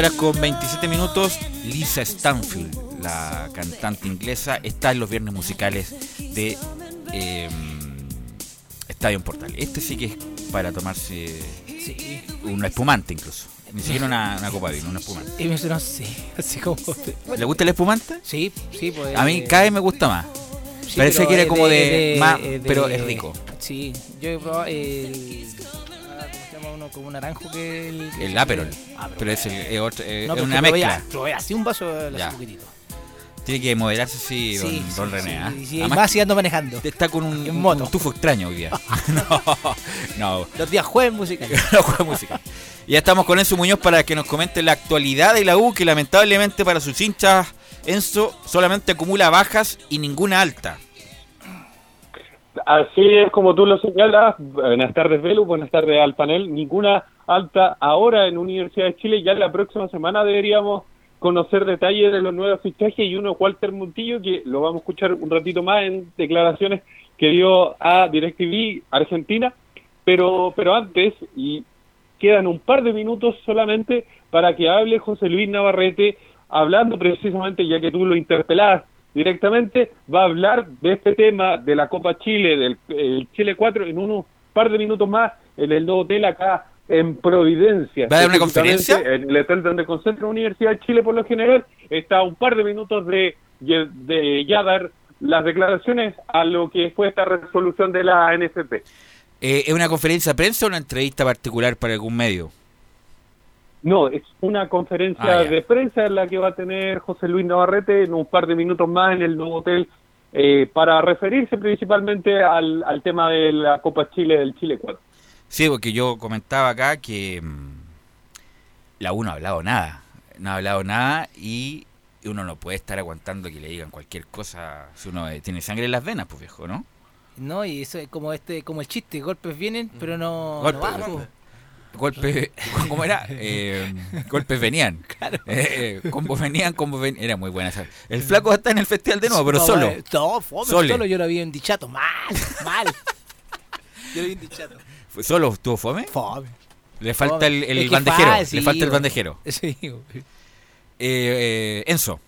Horas con 27 minutos. Lisa Stanfield, la cantante inglesa, está en los viernes musicales de eh, Estadio Portal. Este sí que es para tomarse un espumante incluso. Ni siquiera una, una copa de vino, una espumante. Y me no sé, así como... ¿Le gusta el espumante? Sí, sí, pues... A mí eh, cada vez me gusta más. sí, Parece que era como de, de- más, de- pero es rico. Sí, yo he probado el... Como un naranjo que el... El Aperol. Ah, pero es, el- es otro- es- No, es pero una mezcla. Probé así un vaso hace poquitito. Tiene que moderarse, sí, don, Sí, don sí, René. sí, ¿ah? sí, sí, Además más si ando manejando. Está con un, En un- moto. un tufo extraño hoy día. no, no. Los días jueves musicales. Los jueves musicales. Y ya estamos con Enzo Muñoz para que nos comente la actualidad de la U, que lamentablemente para sus hinchas, Enzo solamente acumula bajas y ninguna alta. Así es como tú lo señalas. Buenas tardes, Velu. Buenas tardes al panel. Ninguna alta ahora en Universidad de Chile. Ya la próxima semana deberíamos conocer detalles de los nuevos fichajes y uno, Walter Montillo, que lo vamos a escuchar un ratito más en declaraciones que dio a DirecTV Argentina. Pero, pero antes, y quedan un par de minutos solamente para que hable José Luis Navarrete, hablando precisamente, ya que tú lo interpelás directamente, va a hablar de este tema de la Copa Chile, del el Chile 4, en unos par de minutos más en el nuevo hotel acá en Providencia. ¿Va a dar una conferencia? En el hotel donde concentra la Universidad de Chile por lo general, está a un par de minutos de, de ya dar las declaraciones a lo que fue esta resolución de la NFP. Eh, ¿Es una conferencia de prensa o una entrevista particular para algún medio? No, es una conferencia Ah, de prensa en la que va a tener José Luis Navarrete en un par de minutos más en el nuevo hotel eh, para referirse principalmente al, al tema de la Copa Chile del Chile 4. Sí, porque yo comentaba acá que mm, la U no ha hablado nada. No ha hablado nada y uno no puede estar aguantando que le digan cualquier cosa si uno eh, tiene sangre en las venas, pues viejo, ¿no? No, y eso es como este, como el chiste, golpes vienen, pero no, Golpes, no van, golpes. Golpes, ¿cómo era? Eh, golpes venían. Eh, eh, combos venían, combos venían. Era muy buena esa. El flaco está en el festival de nuevo, pero No, solo. No, fome, solo yo lo vi en Dichato, mal, mal. yo lo vi en Dichato. ¿Fue ¿Solo estuvo fome? Fome. Le falta Fome. el, el Es que bandejero. fácil, le falta el bandejero. Sí. Eh, eh, Enzo.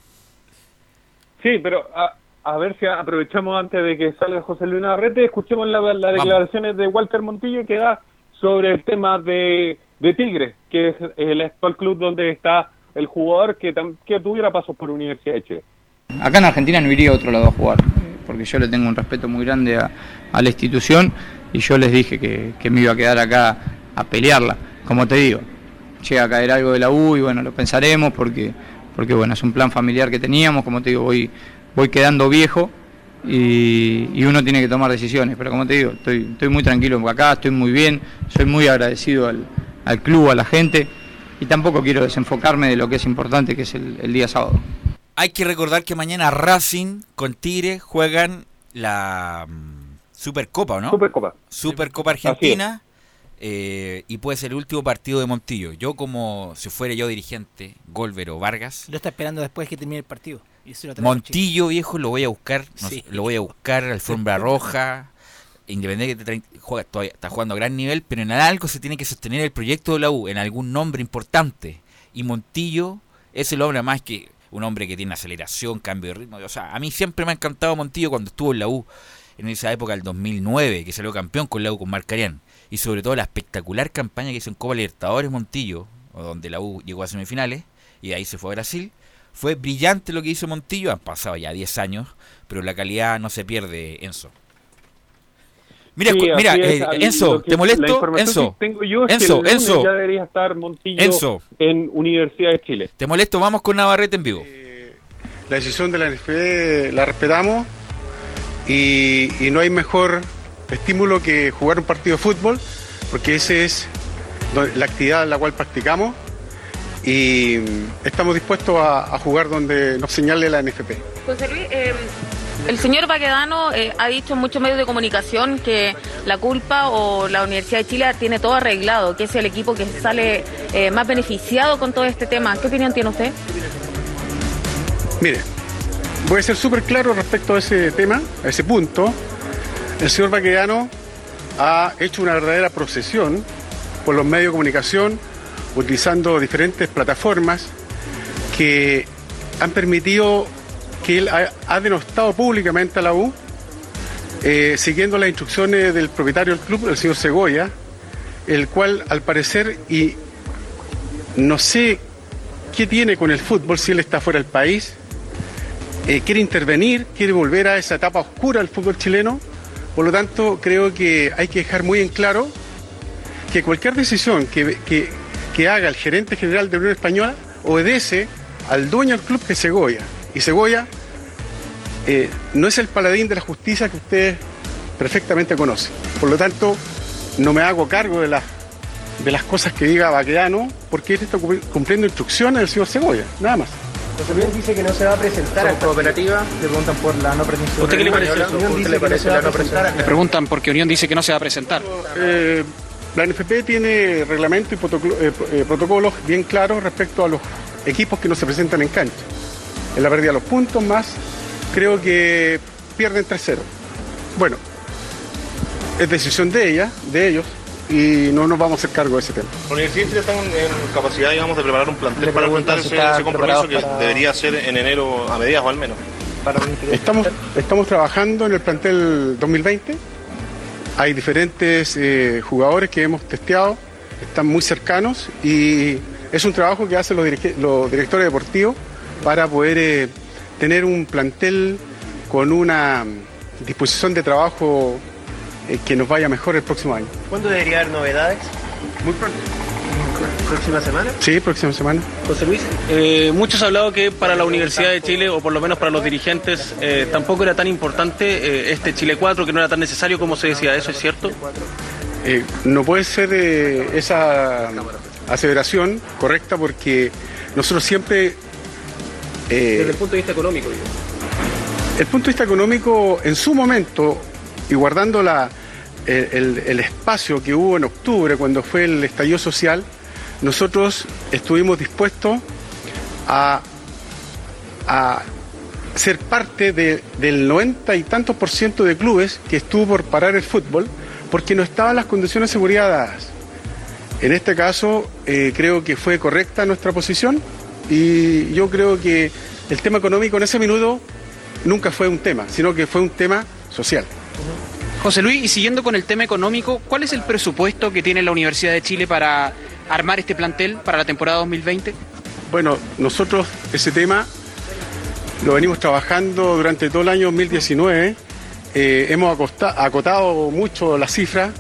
Sí, pero a, a ver si aprovechamos antes de que salga José Luis Navarrete, escuchemos la- las declaraciones de Walter Montillo que da sobre el tema de, de Tigre, que es el actual club donde está el jugador que, que tuviera pasos por Universidad de Chile. Acá en Argentina no iría a otro lado a jugar, porque yo le tengo un respeto muy grande a, a la institución y yo les dije que, que me iba a quedar acá a pelearla. Como te digo, llega a caer algo de la U y bueno, lo pensaremos porque, porque bueno, es un plan familiar que teníamos, como te digo, voy, voy quedando viejo y, y uno tiene que tomar decisiones, pero como te digo, estoy, estoy muy tranquilo acá, estoy muy bien, soy muy agradecido al, al club, a la gente y tampoco quiero desenfocarme de lo que es importante, que es el- el día sábado. Hay que recordar que mañana Racing con Tigre juegan la mm, Supercopa, ¿o ¿no? Supercopa. Supercopa Argentina. eh, y puede ser el último partido de Montillo. Yo como si fuera yo dirigente, Golver o Vargas, Lo está esperando después que termine el partido. Montillo viejo lo voy a buscar, no Sí. sé, lo voy a buscar alfombra roja, independiente que juega, todavía está jugando a gran nivel, pero en algo se tiene que sostener el proyecto de la U, en algún nombre importante. Y Montillo es el hombre más que un hombre que tiene aceleración, cambio de ritmo. O sea, a mí siempre me ha encantado Montillo cuando estuvo en la U, en esa época del 2009, que salió campeón con la U con Marcarián. Y sobre todo la espectacular campaña que hizo en Copa Libertadores Montillo, donde la U llegó a semifinales, y de ahí se fue a Brasil. Fue brillante lo que hizo Montillo, han pasado ya 10 años, pero la calidad no se pierde, Enzo. Mira, Sí, mira, es, eh, Enzo, ¿te molesto? Enzo, tengo yo es que Enzo, el Enzo, ya debería estar Montillo Enzo. en Universidad de Chile. ¿te molesto? Vamos con Navarrete en vivo. La decisión de la NFP la respetamos y, y no hay mejor estímulo que jugar un partido de fútbol, porque esa es la actividad en la cual practicamos y estamos dispuestos a, a jugar donde nos señale la NFP. José Luis, eh, el señor Baquedano eh, ha dicho en muchos medios de comunicación que la culpa o la Universidad de Chile tiene todo arreglado, que es el equipo que sale eh, más beneficiado con todo este tema. ¿Qué opinión tiene usted? Mire, voy a ser súper claro respecto a ese tema, a ese punto. El señor Baquedano ha hecho una verdadera procesión por los medios de comunicación, utilizando diferentes plataformas que han permitido que él ha, denostado públicamente a la U, eh, siguiendo las instrucciones del propietario del club, el señor Segoya, el cual al parecer y no sé qué tiene con el fútbol si él está fuera del país, eh, quiere intervenir, quiere volver a esa etapa oscura del fútbol chileno. Por lo tanto, creo que hay que dejar muy en claro que cualquier decisión que- que haga el gerente general de la Unión Española obedece al dueño del club que es Segoya. Y Segoya eh, no es el paladín de la justicia que ustedes perfectamente conocen. Por lo tanto, no me hago cargo de las, de las cosas que diga Baquedano, porque él está cum- cumpliendo instrucciones del señor Segoya, nada más. José Luis dice que no se va a presentar a cooperativa. Le preguntan por la no presencia. ¿Usted qué le parece La eso? Unión ¿Usted dice le que no parece se va la a no presentar. presencia? Le preguntan porque Unión dice que no se va a presentar. Eh, la NFP tiene reglamento y protocolo- eh, eh, protocolos bien claros respecto a los equipos que no se presentan en cancha. En la pérdida de los puntos más, creo que pierden 3-0. Bueno, es decisión de ella, de ellos, y no nos vamos a hacer cargo de ese tema. La Universidad de Chile está en, en capacidad, digamos, de preparar un plantel para si ese, están ese compromiso que para- debería ser en enero a mediados al menos. Estamos, estamos trabajando en el plantel 2020. Hay diferentes eh, jugadores que hemos testeado, están muy cercanos y es un trabajo que hacen los, directores deportivos para poder eh, tener un plantel con una disposición de trabajo eh, que nos vaya mejor el próximo año. ¿Cuándo debería haber novedades? Muy pronto. ¿Próxima semana? Sí, próxima semana. José Luis. Eh, muchos han hablado que para la Universidad de Chile, o por lo menos para los dirigentes, eh, tampoco era tan importante eh, este Chile 4, que no era tan necesario como se decía. ¿Eso es cierto? Eh, no puede ser eh, esa aseveración correcta porque nosotros siempre... eh, Desde el punto de vista económico. digo. el punto de vista económico, en su momento, y guardando la, el, el- el espacio que hubo en octubre cuando fue el estallido social, nosotros estuvimos dispuestos a, ser parte de- del 90 y tantos por ciento de clubes que estuvo por parar el fútbol porque no estaban las condiciones de seguridad dadas. En este caso, eh, creo que fue correcta nuestra posición y yo creo que el tema económico en ese minuto nunca fue un tema, sino que fue un tema social. José Luis, y siguiendo con el tema económico, ¿cuál es el presupuesto que tiene la Universidad de Chile para armar este plantel para la temporada 2020? Bueno, nosotros ese tema lo venimos trabajando durante todo el año 2019. Eh, hemos acotado mucho la cifra.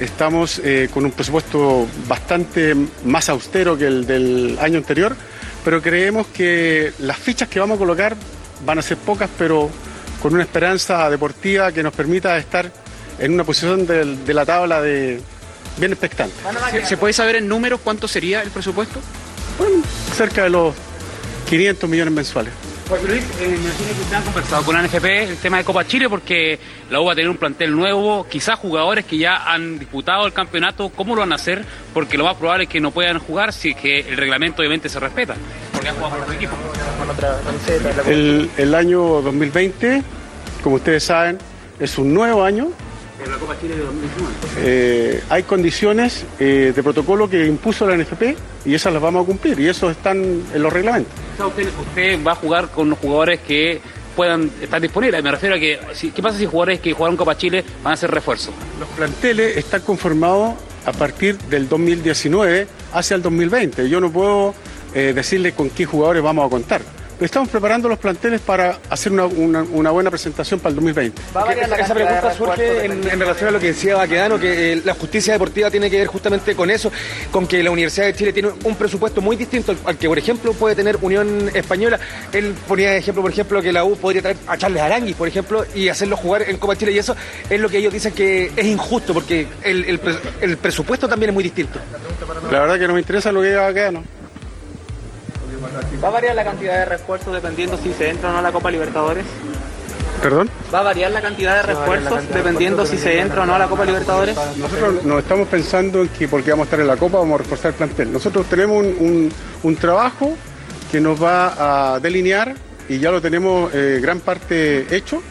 Estamos eh, con un presupuesto bastante más austero que el del año anterior, pero creemos que las fichas que vamos a colocar van a ser pocas, pero con una esperanza deportiva que nos permita estar en una posición de la tabla de bien expectante. ¿Se, se puede saber en números cuánto sería el presupuesto? Cerca de los 500 millones mensuales. Luis, eh, me imagino que ustedes han conversado con la NFP el tema de Copa Chile porque la U va a tener un plantel nuevo, quizás jugadores que ya han disputado el campeonato, ¿cómo lo van a hacer? Porque lo más probable es que no puedan jugar si es que el reglamento obviamente se respeta, porque han jugado con otro equipo. El, el año 2020, como ustedes saben, es un nuevo año. Pero la Copa Chile de 2019. Eh, hay condiciones eh, de protocolo que impuso la NFP y esas las vamos a cumplir y eso están en los reglamentos. Usted, usted va a jugar con los jugadores que puedan estar disponibles. Me refiero a que, si- ¿qué pasa si jugadores que jugaron Copa Chile van a hacer refuerzo? Los planteles están conformados a partir del 2019 hacia el 2020. Yo no puedo eh, decirles con qué jugadores vamos a contar. Estamos preparando los planteles para hacer una, una- una buena presentación para el 2020. Esa pregunta surge en, en relación a lo que decía Baquedano, que eh, la justicia deportiva tiene que ver justamente con eso, con que la Universidad de Chile tiene un presupuesto muy distinto al, al que, por ejemplo, puede tener Unión Española. Él ponía de ejemplo, por ejemplo, que la U podría traer a Charles Aranguis, por ejemplo, y hacerlo jugar en Copa Chile, y eso es lo que ellos dicen que es injusto, porque el, el presupuesto también es muy distinto. La verdad que no me interesa lo que diga Baquedano. ¿Va a variar la cantidad de refuerzos dependiendo si se entra o no a la Copa Libertadores? ¿Perdón? ¿Va a variar la cantidad de refuerzos dependiendo si se entra o no a la Copa Libertadores? Nosotros no estamos pensando en que porque vamos a estar en la Copa vamos a reforzar el plantel. Nosotros tenemos un, un- un trabajo que nos va a delinear y ya lo tenemos eh, gran parte hecho,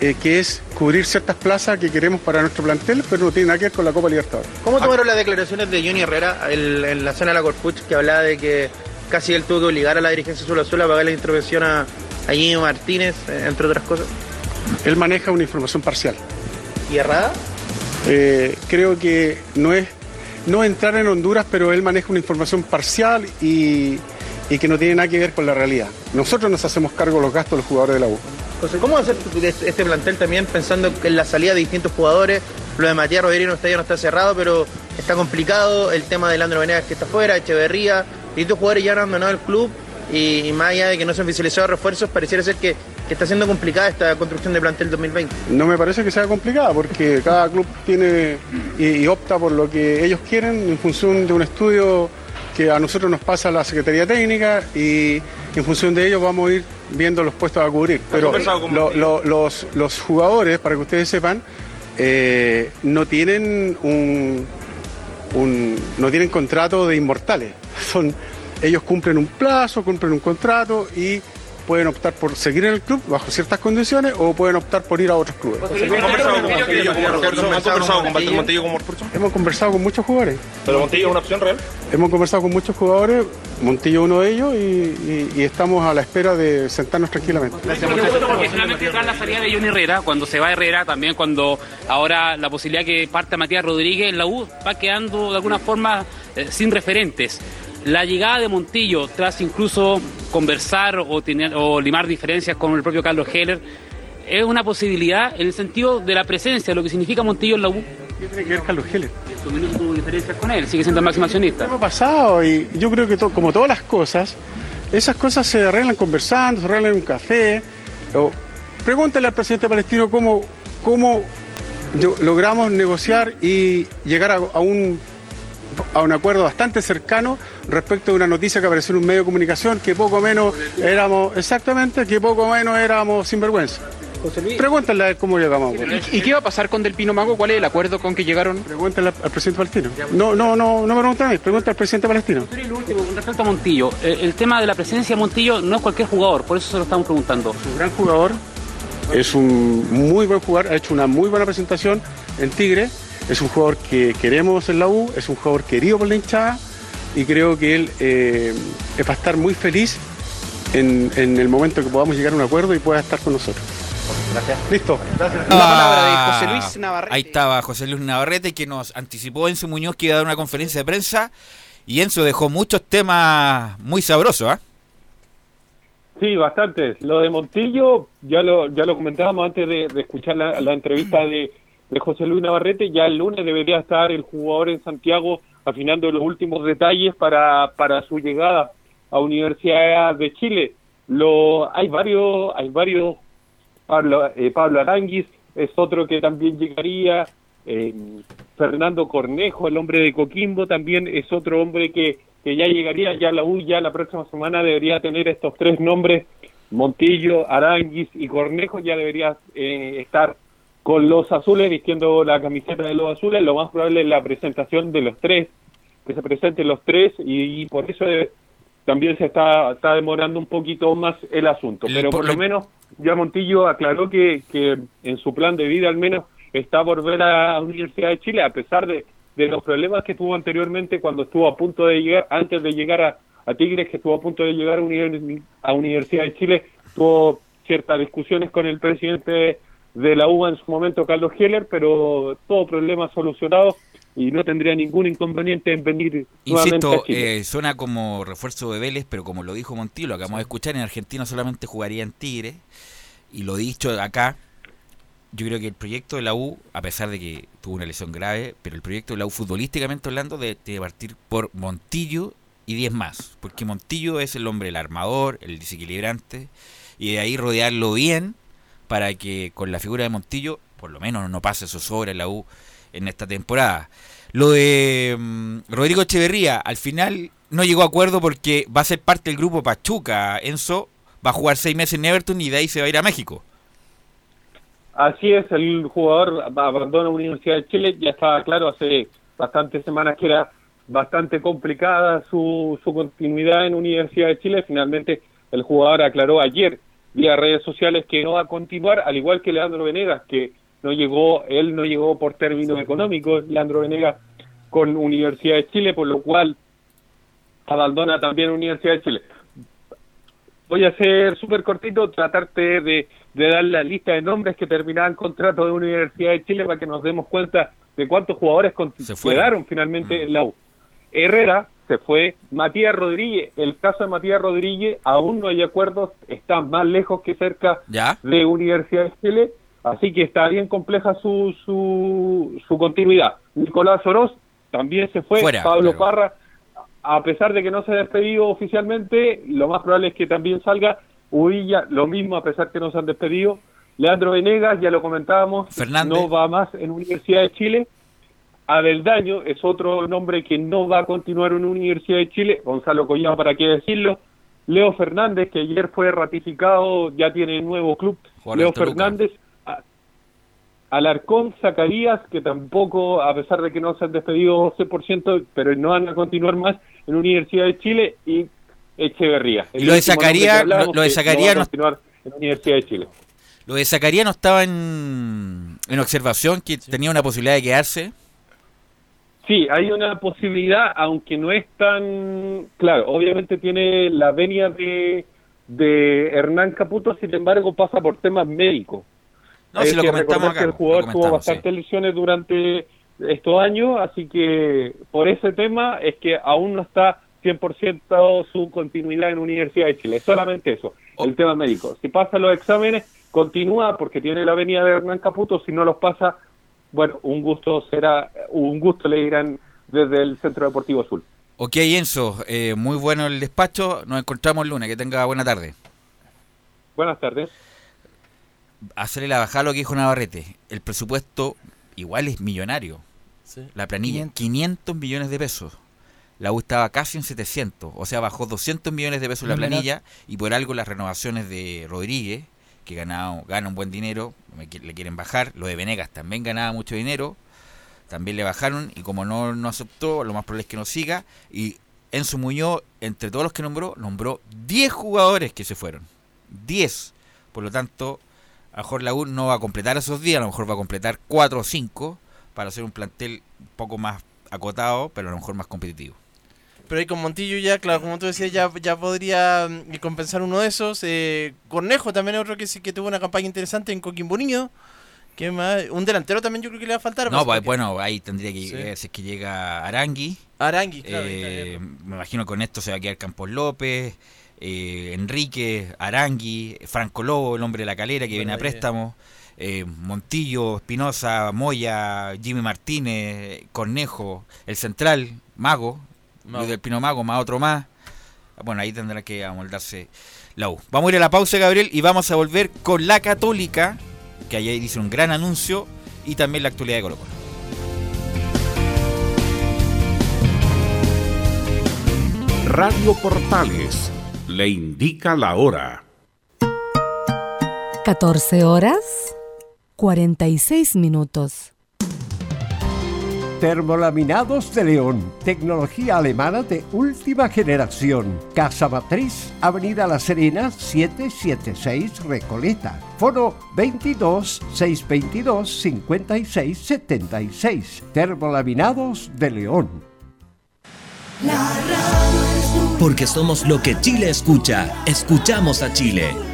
eh, que es cubrir ciertas plazas que queremos para nuestro plantel, pero no tiene nada que ver con la Copa Libertadores. ¿Cómo tomaron las declaraciones de Johnny Herrera el- en la zona de la Corpuch que hablaba de que casi él tuvo que obligar a la dirigencia azul azul a pagar la intervención a, a Gino Martínez, eh, entre otras cosas? Él maneja una información parcial. ¿Y errada? Eh, creo que no es no entrar en Honduras, pero él maneja una información parcial y, y que no tiene nada que ver con la realidad. Nosotros nos hacemos cargo de los gastos de los jugadores de la U. José, ¿cómo va a ser este plantel también pensando en la salida de distintos jugadores? Lo de Matías Rodríguez no está, ya no está cerrado, pero está complicado. El tema de Leandro Venegas que está fuera, Echeverría, distintos jugadores ya han abandonado el club y, y más allá de que no se han oficializado refuerzos, pareciera ser que, que está siendo complicada esta construcción de plantel 2020. No me parece que sea complicada porque cada club tiene y, y opta por lo que ellos quieren en función de un estudio que a nosotros nos pasa la Secretaría Técnica y en función de ello vamos a ir viendo los puestos a cubrir. Pero lo- lo- los, los jugadores, para que ustedes sepan, eh, no tienen un, un- no tienen contrato de inmortales. Son, ellos cumplen un plazo, cumplen un contrato y pueden optar por seguir en el club bajo ciertas condiciones o pueden optar por ir a otros clubes. Hemos conversado con muchos jugadores. ¿Pero Montillo es una opción real? Hemos conversado con muchos jugadores, Montillo uno de ellos, y, y- y estamos a la espera de sentarnos tranquilamente. Porque finalmente tras la salida de Johnny Herrera, cuando se va Herrera, también cuando ahora la posibilidad que parte Matías Rodríguez, la U va quedando de alguna forma eh, sin referentes. La llegada de Montillo, tras incluso conversar o, tener, o limar diferencias con el propio Carlos Heller, es una posibilidad en el sentido de la presencia, de lo que significa Montillo en la U. ¿Qué tiene que ver Carlos Heller? En su minuto tuvo diferencias con él, sigue siendo el máximo accionista. ha pasado y yo creo que to- como todas las cosas, esas cosas se arreglan conversando, se arreglan en un café. O, pregúntale al presidente palestino cómo, cómo logramos negociar y llegar a, a un a un acuerdo bastante cercano respecto de una noticia que apareció en un medio de comunicación que poco menos éramos, exactamente, que poco menos éramos sinvergüenza. Pregúntale a él cómo llegamos. ¿Y qué va a pasar con Del Pino Mago? ¿Cuál es el acuerdo con que llegaron? Pregúntale al presidente palestino. No, no, no, no me pregunten a mí, pregúntale al presidente palestino. Y lo último, con respecto a Montillo, eh, el tema de la presencia de Montillo no es cualquier jugador, por eso se lo estamos preguntando. un gran jugador, es un muy buen jugador, ha hecho una muy buena presentación en Tigre, es un jugador que queremos en la U, es un jugador querido por la hinchada y creo que él eh, va a estar muy feliz en, en el momento que podamos llegar a un acuerdo y pueda estar con nosotros. Gracias. Listo. La palabra de José Ah, Luis Navarrete. Ahí estaba José Luis Navarrete que nos anticipó Enzo Muñoz que iba a dar una conferencia de prensa y Enzo dejó muchos temas muy sabrosos, ¿ah? Sí, bastantes. Lo de Montillo, ya lo, ya lo comentábamos antes de, de escuchar la, la entrevista de, de José Luis Navarrete. Ya el lunes debería estar el jugador en Santiago afinando los últimos detalles para, para su llegada a Universidad de Chile. Lo, hay varios, hay varios. Pablo, eh, Aranguis es otro que también llegaría. eh, Fernando Cornejo, el hombre de Coquimbo, también es otro hombre que, que ya llegaría, ya la U ya la próxima semana debería tener estos tres nombres, Montillo, Aranguis y Cornejo, ya debería eh, estar con los azules, vistiendo la camiseta de los azules, lo más probable es la presentación de los tres, que se presenten los tres y, y por eso eh, también se está, está demorando un poquito más el asunto, pero por lo menos ya Montillo aclaró que, que en su plan de vida al menos está por ver a Universidad de Chile, a pesar de, de los problemas que tuvo anteriormente cuando estuvo a punto de llegar, antes de llegar a, a Tigres, que estuvo a punto de llegar a, Univers- a Universidad de Chile, tuvo ciertas discusiones con el presidente de la UBA en su momento, Carlos Heller, pero todo problema solucionado y no tendría ningún inconveniente en venir nuevamente Insisto, a Chile. eh, suena como refuerzo de Vélez, pero como lo dijo Montillo, lo acabamos de escuchar, en Argentina solamente jugaría en Tigre, y lo dicho acá, yo creo que el proyecto de la U, a pesar de que tuvo una lesión grave, pero el proyecto de la U futbolísticamente hablando debe, debe partir por Montillo y 10 más, porque Montillo es el hombre, el armador, el desequilibrante, y de ahí rodearlo bien para que con la figura de Montillo, por lo menos no pase zozobra en la U en esta temporada. Lo de mm, Rodrigo Echeverría, al final no llegó a acuerdo porque va a ser parte del grupo Pachuca. Enzo va a jugar seis meses en Everton y de ahí se va a ir a México. Así es, el jugador abandona Universidad de Chile, ya estaba claro hace bastantes semanas que era bastante complicada su, su continuidad en Universidad de Chile, finalmente el jugador aclaró ayer vía redes sociales que no va a continuar, al igual que Leandro Venegas, que no llegó, él no llegó por términos económicos, Leandro Venegas con Universidad de Chile, por lo cual abandona también Universidad de Chile. Voy a ser súper cortito, tratarte de, de dar la lista de nombres que terminaban contrato de Universidad de Chile para que nos demos cuenta de cuántos jugadores fueron. quedaron finalmente en la U. Herrera se fue, Matías Rodríguez, el caso de Matías Rodríguez, aún no hay acuerdos, está más lejos que cerca ¿Ya? de Universidad de Chile, así que está bien compleja su, su, su continuidad. Nicolás Oroz también se fue, Fuera, Pablo claro. Parra, a pesar de que no se ha despedido oficialmente, lo más probable es que también salga. Uvilla, lo mismo, a pesar que no se han despedido. Leandro Venegas, ya lo comentábamos, Fernández. no va más en Universidad de Chile. Abeldaño es otro nombre que no va a continuar en Universidad de Chile. Gonzalo Collado, para qué decirlo. Leo Fernández, que ayer fue ratificado, ya tiene nuevo club. Leo. Fernández. A- Alarcón, Zacarías, que tampoco, a pesar de que no se han despedido 11%, pero no van a continuar más en Universidad de Chile. Y Echeverría. Y lo de Zacarías- hablábamos, lo- de Zacarías va a no- continuar en Universidad de Chile. Lo de Zacarías no estaba en, en observación, que tenía una posibilidad de quedarse. Sí, hay una posibilidad, aunque no es tan claro. Obviamente tiene la venia de, de Hernán Caputo, sin embargo pasa por temas médicos. No, Hay si lo que comentamos acá, que el jugador tuvo bastantes lesiones durante estos años, así que por ese tema es que aún no está 100% su continuidad en Universidad de Chile. Solamente eso, el tema médico. Si pasa los exámenes, continúa porque tiene la venia de Hernán Caputo. Si no los pasa, bueno, un gusto será, un gusto le dirán desde el Centro Deportivo Azul. Ok, Enzo, eh, muy bueno el despacho. Nos encontramos el lunes. Que tenga buena tarde. Buenas tardes. Hacerle la bajada a lo que dijo Navarrete. El presupuesto igual es millonario. Sí. La planilla, 500 millones de pesos. La U estaba casi en 700, o sea, bajó 200 millones de pesos la No planilla y por algo las renovaciones de Rodríguez, que ganaba, gana un buen dinero, le quieren bajar. Lo de Venegas también ganaba mucho dinero, también le bajaron y como no, no aceptó, lo más probable es que no siga. Y Enzo Muñoz, entre todos los que nombró, nombró 10 jugadores que se fueron. 10. Por lo tanto, a lo mejor la U no va a completar esos días, a lo mejor va a completar 4 o 5 para hacer un plantel un poco más acotado, pero a lo mejor más competitivo. Pero ahí con Montillo ya, claro, como tú decías, ya, ya podría mm, compensar uno de esos. Eh, Cornejo también es otro que sí que tuvo una campaña interesante en Coquimbo Unido. ¿Qué más? Un delantero también yo creo que le va a faltar. No, pues, pues, bueno, ahí tendría que Sí. llegar, si es que llega Arangui. Arangui, claro, Eh, me imagino con esto se va a quedar Campos López, eh, Enrique, Arangui, Franco Lobo, el hombre de la calera que viene a préstamo, eh, Montillo, Espinosa, Moya, Jimmy Martínez, Cornejo, el central, Mago, Mago. Luis del Pino Mago, más otro más. Bueno, ahí tendrá que amoldarse la U. Vamos a ir a la pausa, Gabriel, y vamos a volver con la Católica, que ayer hizo un gran anuncio, y también la actualidad de Colo Colo. Radio Portales le indica la hora. 14 horas 46 minutos. Termolaminados de León, tecnología alemana de última generación. Casa Matriz, Avenida La Serena, 776 Recoleta. Foro 22 622 56 76. Termolaminados de León. Porque somos lo que Chile escucha. Escuchamos a Chile.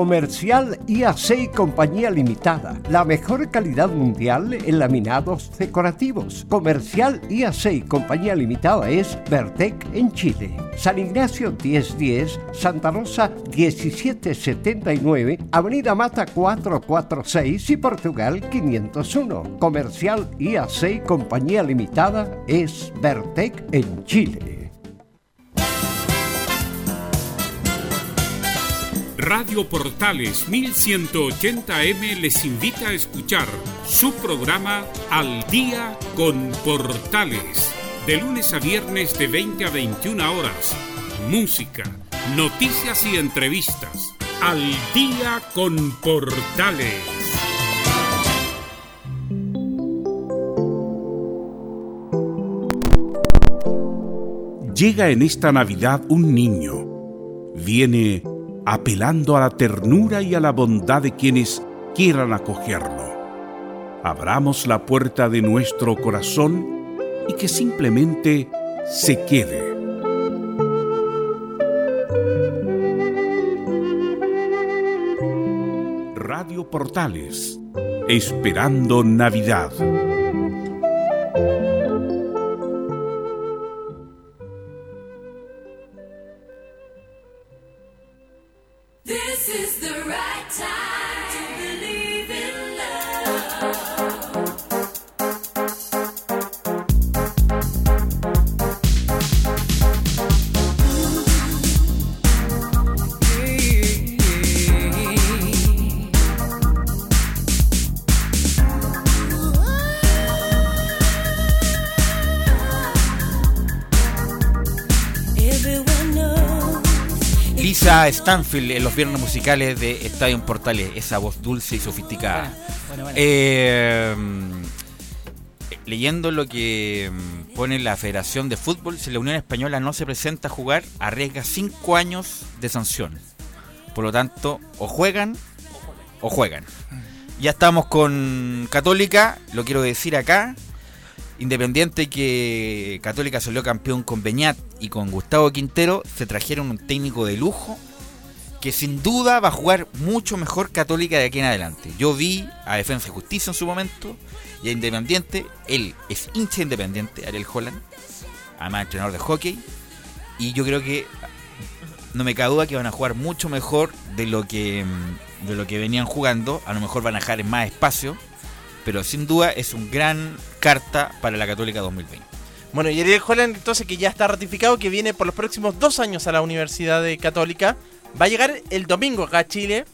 Comercial IAC y Compañía Limitada. La mejor calidad mundial en laminados decorativos. Comercial IAC y Compañía Limitada es Vertec en Chile. San Ignacio 1010, Santa Rosa 1779, Avenida Mata 446 y Portugal 501. Comercial IAC y Compañía Limitada es Vertec en Chile. Radio Portales 1180M les invita a escuchar su programa Al Día con Portales. De lunes a viernes de 20 a 21 horas. Música, noticias y entrevistas. Al Día con Portales. Llega en esta Navidad un niño. Viene apelando a la ternura y a la bondad de quienes quieran acogerlo. Abramos la puerta de nuestro corazón y que simplemente se quede. Radio Portales, esperando Navidad. Stanfield en los viernes musicales de Estadio Portales, esa voz dulce y sofisticada. Bueno, bueno. Eh, leyendo lo que mm, pone la Federación de Fútbol, si la Unión Española no se presenta a jugar, arriesga cinco años de sanción. Por lo tanto, o juegan o juegan. Ya estamos con Católica, lo quiero decir acá. Independiente que Católica salió campeón con Beñat y con Gustavo Quintero, se trajeron un técnico de lujo que sin duda va a jugar mucho mejor Católica de aquí en adelante. Yo vi a Defensa y Justicia en su momento y a Independiente, él es hincha independiente, Ariel Holland, además entrenador de hockey, y yo creo que no me cabe duda que van a jugar mucho mejor de lo que mm, de lo que venían jugando, a lo mejor van a dejar en más espacio, pero sin duda es un gran carta para la Católica 2020. Bueno, y Ariel Holland, entonces, que ya está ratificado, que viene por los próximos dos años a la Universidad de Católica, va a llegar el domingo acá a Chile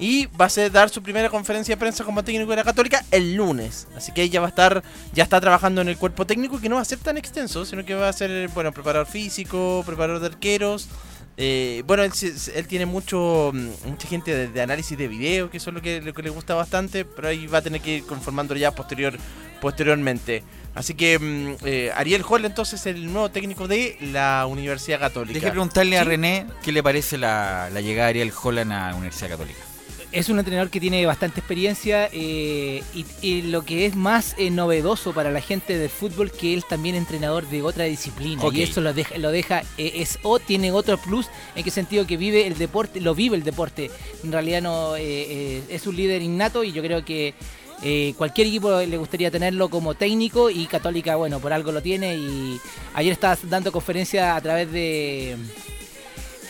y va a ser, dar su primera conferencia de prensa como técnico de la Católica el lunes. Así que ella va a estar, ya está trabajando en el cuerpo técnico, que no va a ser tan extenso, sino que va a ser, bueno, preparador físico, preparador de arqueros. Eh, bueno, él, él tiene mucho mm, mucha gente de, de análisis de video, que eso es lo que, lo que le gusta bastante, pero ahí va a tener que ir conformando ya posterior, posteriormente. Así que mm, eh, Ariel Hall entonces es el nuevo técnico de la Universidad Católica. Deje preguntarle a Sí. René qué le parece la, la llegada de Ariel Holland a la Universidad Católica. Es un entrenador que tiene bastante experiencia eh, y, y lo que es más eh, novedoso para la gente del fútbol que él también es entrenador de otra disciplina Ok. y eso lo deja, lo deja eh, es o tiene otro plus en qué sentido que vive el deporte, lo vive el deporte. En realidad no eh, eh, es un líder innato y yo creo que eh, cualquier equipo le gustaría tenerlo como técnico y Católica, bueno, por algo lo tiene y ayer estaba dando conferencia a través de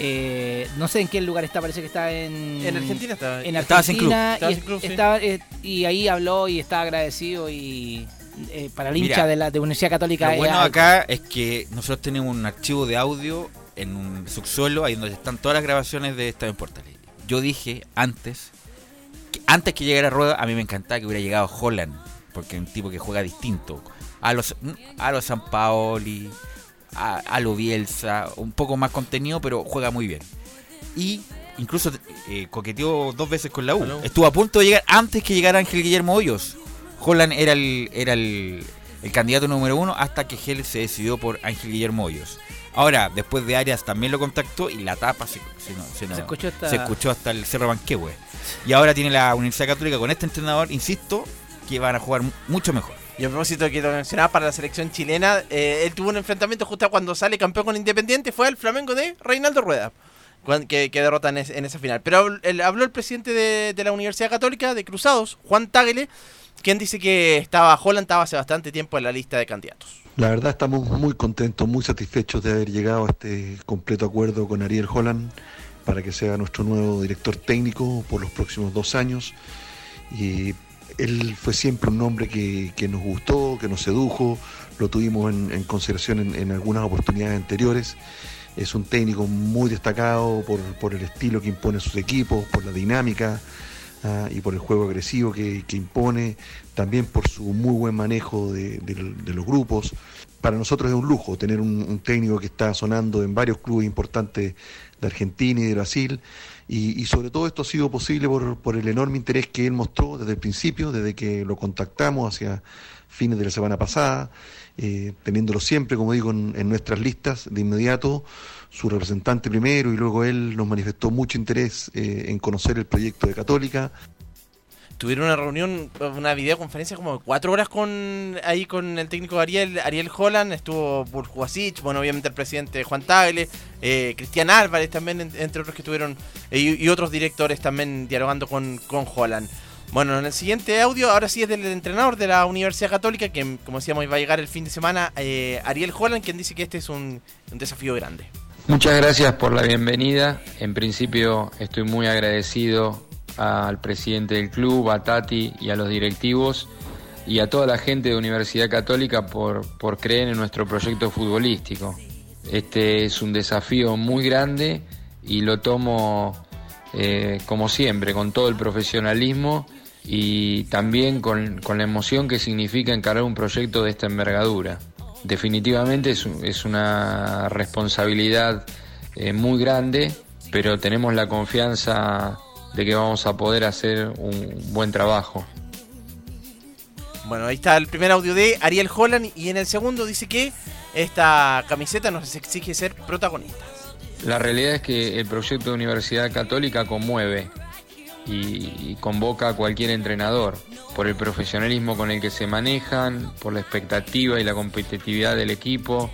eh, no sé en qué lugar está, parece que está en En Argentina estaba. en Estaba sin club. Argentina Estaba y, sin club, sí. estaba, eh, y ahí habló y estaba agradecido y eh, para el hincha Mira, de la de Universidad Católica Lo bueno algo. acá es que nosotros tenemos un archivo de audio en un subsuelo, ahí donde están todas las grabaciones de Estadio en Portales. Yo dije antes, antes que llegara Rueda, a mí me encantaba que hubiera llegado Holland, porque es un tipo que juega distinto. A los, a los San Paoli, a, a lo Bielsa, un poco más contenido, pero juega muy bien. Y incluso eh, coqueteó dos veces con la U. Estuvo a punto de llegar antes que llegara Ángel Guillermo Hoyos. Holland era el, era el, el candidato número uno hasta que Gel se decidió por Ángel Guillermo Hoyos. Ahora, después de Arias también lo contactó y la tapa se, se no- se no- Se escuchó hasta- se escuchó hasta el Cerro Banquehue. Y ahora tiene la Universidad Católica con este entrenador, insisto, que van a jugar mu- mucho mejor. Y a propósito que lo mencionaba para la selección chilena, eh, él tuvo un enfrentamiento justo cuando sale campeón con Independiente, fue al Flamengo de Reinaldo Rueda, que, que derrota en, es- en esa final. Pero habl- el- habló el presidente de, de la Universidad Católica de Cruzados, Juan Tagle, quien dice que estaba Holland estaba hace bastante tiempo en la lista de candidatos. La verdad estamos muy contentos, muy satisfechos de haber llegado a este completo acuerdo con Ariel Holland para que sea nuestro nuevo director técnico por los próximos dos años. Y él fue siempre un nombre que, que nos gustó, que nos sedujo, lo tuvimos en, consideración en, en algunas oportunidades anteriores. Es un técnico muy destacado por, por el estilo que impone sus equipos, por la dinámica ah, y por el juego agresivo que, que impone, también por su muy buen manejo de, los grupos. Para nosotros es un lujo tener un, técnico que está sonando en varios clubes importantes de Argentina y de Brasil. Y, sobre todo esto ha sido posible por, el enorme interés que él mostró desde el principio, desde que lo contactamos hacia fines de la semana pasada, eh, teniéndolo siempre, como digo, en, en nuestras listas de inmediato, su representante primero y luego él nos manifestó mucho interés eh, en conocer el proyecto de Católica. Tuvieron una reunión, una videoconferencia como cuatro horas con ahí con el técnico Ariel, Ariel Holland, estuvo Burjuasic, bueno, obviamente el presidente Juan Tagle, eh, Cristian Álvarez también, en- entre otros que estuvieron, eh, y, otros directores también dialogando con, con Holland. Bueno, en el siguiente audio, ahora sí es del entrenador de la Universidad Católica, que como decíamos iba a llegar el fin de semana, eh, Ariel Holland, quien dice que este es un desafío grande. Muchas gracias por la bienvenida. En principio estoy muy agradecido al presidente del club, a Tati y a los directivos y a toda la gente de Universidad Católica por, por creer en nuestro proyecto futbolístico. Este es un desafío muy grande y lo tomo eh, como siempre, con todo el profesionalismo y también con, con la emoción que significa encarar un proyecto de esta envergadura. Definitivamente es, un- es una responsabilidad eh, muy grande, pero tenemos la confianza de que vamos a poder hacer un buen trabajo. Bueno, ahí está el primer audio de Ariel Holland y en el segundo dice que esta camiseta nos exige ser protagonistas. La realidad es que el proyecto de Universidad Católica conmueve y, y convoca a cualquier entrenador por el profesionalismo con el que se manejan, por la expectativa y la competitividad del equipo,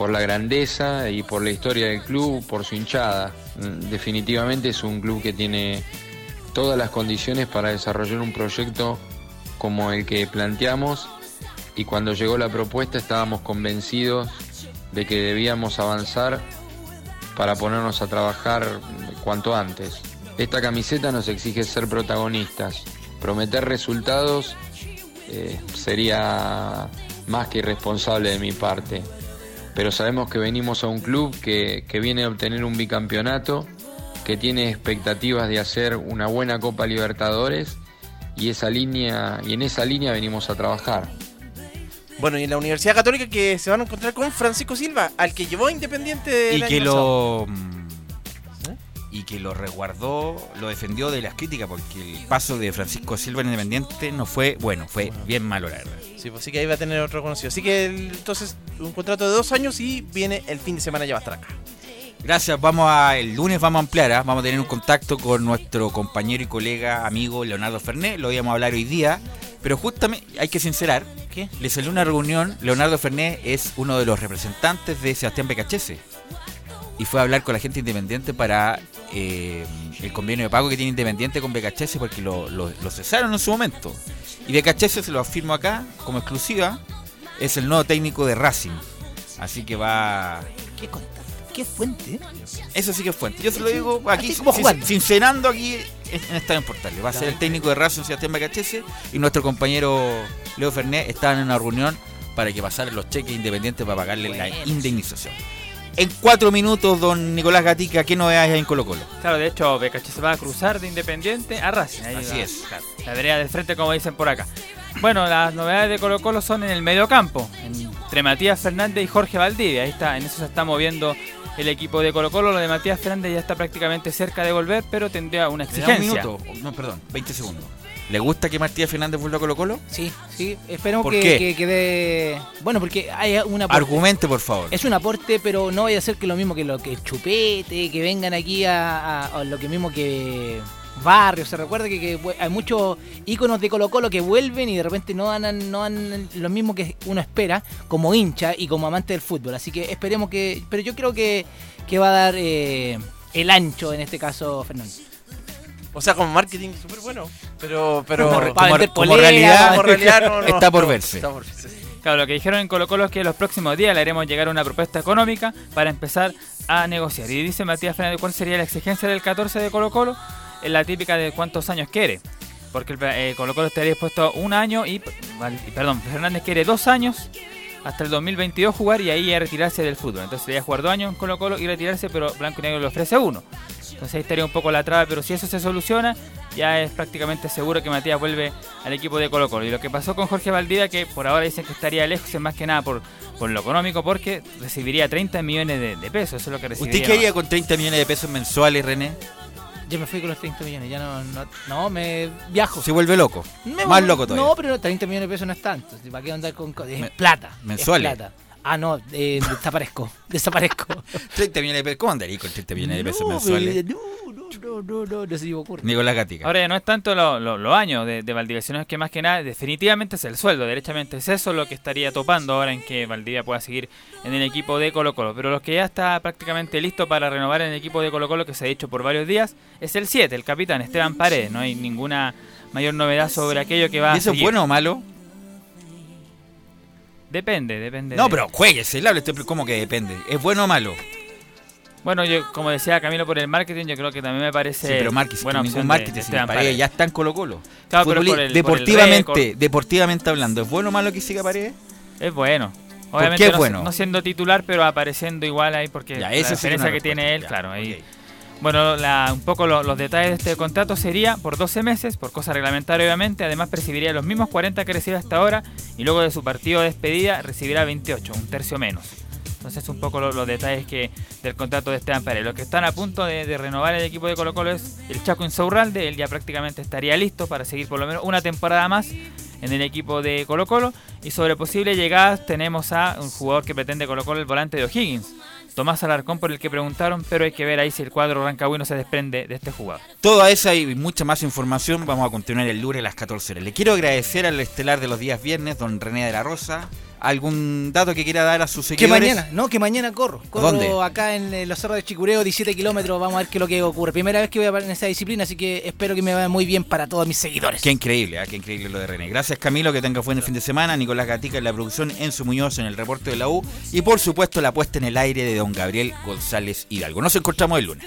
por la grandeza y por la historia del club, por su hinchada. Mm, Definitivamente es un club que tiene todas las condiciones para desarrollar un proyecto como el que planteamos y cuando llegó la propuesta estábamos convencidos de que debíamos avanzar para ponernos a trabajar cuanto antes. Esta camiseta nos exige ser protagonistas. Prometer resultados eh, sería más que irresponsable de mi parte. Pero sabemos que venimos a un club que, que viene a obtener un bicampeonato, que tiene expectativas de hacer una buena Copa Libertadores y esa línea y en esa línea venimos a trabajar. Bueno, y en la Universidad Católica que se van a encontrar con Francisco Silva, al que llevó Independiente y año que pasado. lo y que lo resguardó, lo defendió de las críticas porque el paso de Francisco Silva en Independiente no fue bueno, fue bien malo la verdad. Sí, pues sí que ahí va a tener otro conocido. Así que entonces un contrato de dos años y viene el fin de semana ya va a estar acá. Gracias, vamos a el lunes vamos a ampliar, ¿ah? vamos a tener un contacto con nuestro compañero y colega, amigo Leonardo Fernet, lo íbamos a hablar hoy día, pero justamente hay que sincerar, ¿Qué? le salió una reunión, Leonardo Fernet es uno de los representantes de Sebastián Becachese y fue a hablar con la gente independiente para eh, el convenio de pago que tiene Independiente con Becachese porque lo, lo- lo cesaron en su momento. Y Becachese se lo afirmo acá como exclusiva, es el nuevo técnico de Racing. Así que va... ¿Qué fuente? Eso sí que es fuente. Yo se lo digo aquí, como sin- sincerando aquí en Estadio Portales. Va a ser el técnico de Racing Sebastián Becachese y nuestro compañero Leo Fernet estaban en una reunión para que pasaran los cheques independientes para pagarle la indemnización. En cuatro minutos, don Nicolás Gatica, ¿qué novedades hay en Colo Colo? Claro, de hecho, Becache se va a cruzar de Independiente a Racing. Ahí Así va, es. claro, la vereda del frente, como dicen por acá. Bueno, las novedades de Colo Colo son en el medio campo, entre Matías Fernández y Jorge Valdivia. Ahí está, en eso se está moviendo el equipo de Colo Colo. Lo de Matías Fernández ya está prácticamente cerca de volver, pero tendría una ¿Le da un exigencia. minuto? No, perdón, 20 segundos. ¿Le gusta que Matías Fernández vuelva a Colo Colo? Sí, sí, esperemos ¿Por que, qué? que quede. Bueno, porque hay una Argumente, por favor. Es un aporte, pero no vaya a ser que lo mismo que lo que Chupete, que vengan aquí a, a- a lo que mismo que Barrio. Se recuerda que, hay muchos íconos de Colo Colo que vuelven y de repente no dan, no dan lo mismo que uno espera como hincha y como amante del fútbol. Así que esperemos que. Pero yo creo que, que va a dar eh, el ancho en este caso, Fernando. O sea, como marketing súper bueno. Pero, pero Como- realidad, realidad- como realidad no, no, está por verse. está por verse. Claro, lo que dijeron en Colo Colo es que los próximos días le haremos llegar una propuesta económica para empezar a negociar. Y dice Matías Fernández cuál sería la exigencia del 14 de Colo Colo, es la típica de cuántos años quiere. Porque el, eh, Colo Colo estaría dispuesto un año y, perdón, Fernández quiere dos años hasta el 2022 jugar y ahí ya retirarse del fútbol. Entonces debería jugar dos años en Colo Colo y retirarse, pero Blanco y Negro le ofrece uno. Entonces ahí estaría un poco la traba, pero si eso se soluciona, ya es prácticamente seguro que Matías vuelve al equipo de Colo Colo. Y lo que pasó con Jorge Valdivia, que por ahora dicen que estaría lejos, es más que nada por, por lo económico, porque recibiría 30 millones de, de pesos, eso es lo que recibiría. ¿Usted qué haría con 30 millones de pesos mensuales, René? Yo me fui con los 30 millones, ya no, no, no, me viajo. Se vuelve loco. Me Más loco todavía. No, pero 30 millones de pesos no es tanto. ¿Para qué andar con co- Es plata. es mensuales. plata. Ah, no, eh, desaparezco. desaparezco. 30 millones de pesos. ¿Cómo andaría con 30 millones de pesos No, mensuales? No, no, no, no, no, no se me ocurre. Nicolás Gatica. Ahora no es tanto lo- lo- los años de, de Valdivia, sino es que más que nada definitivamente es el sueldo, derechamente es eso lo que estaría topando ahora en que Valdivia pueda seguir en el equipo de Colo Colo. Pero los que ya está prácticamente listo para renovar en el equipo de Colo Colo, que se ha dicho por varios días, es el 7, el capitán Esteban Paredes. No hay ninguna mayor novedad sobre aquello que va a ¿Y eso es bueno o malo? Depende, depende. No, de- pero jueguese, el hable, ¿cómo que depende? ¿Es bueno o malo? Bueno, yo como decía Camilo por el marketing, yo creo que también me parece Sí, pero marketing, buena ningún de- marketing, de Esteban Paredes Paredes. ya está en Colo Colo. Claro, pero Futboli- por el- por el deportivamente, deportivamente hablando, ¿es bueno o malo que siga Paredes? Es bueno. ¿Por Obviamente qué es no, bueno? no siendo titular, pero apareciendo igual ahí porque Ya, la diferencia que tiene él, claro. ahí. Bueno, la- un poco lo- los detalles de este contrato sería por 12 meses, por cosa reglamentaria obviamente, además percibiría los mismos 40 que recibe hasta ahora y luego de su partido de despedida recibirá 28, un tercio menos. Entonces un poco lo- los detalles que del contrato de Esteban Pérez. Los que están a punto de, de renovar el equipo de Colo Colo es el Chaco Insaurralde, él ya prácticamente estaría listo para seguir por lo menos una temporada más en el equipo de Colo Colo. Y sobre posibles llegadas tenemos a un jugador que pretende Colo Colo, el volante de O'Higgins. Tomás Alarcón por el que preguntaron, pero hay que ver ahí si el cuadro rancagüino se desprende de este jugador. Toda esa y mucha más información vamos a continuar el lunes a las 14 horas. Le quiero agradecer al estelar de los días viernes, don René de la Rosa. ¿Algún dato que quiera dar a sus Que seguidores? mañana, no, que mañana corro. Corro ¿Dónde? acá en eh, los cerros de Chicureo, 17 kilómetros. Vamos a ver qué es lo que ocurre. Primera vez que voy a en esa disciplina, así que espero que me vaya muy bien para todos mis seguidores. Qué increíble, ¿ah? qué increíble lo de René. Gracias Camilo, que tenga buen fin de semana. Nicolás Gatica en la producción, Enzo Muñoz en el reporte de la U. Y por supuesto la puesta en el aire de don Gabriel González Hidalgo. Nos encontramos el lunes.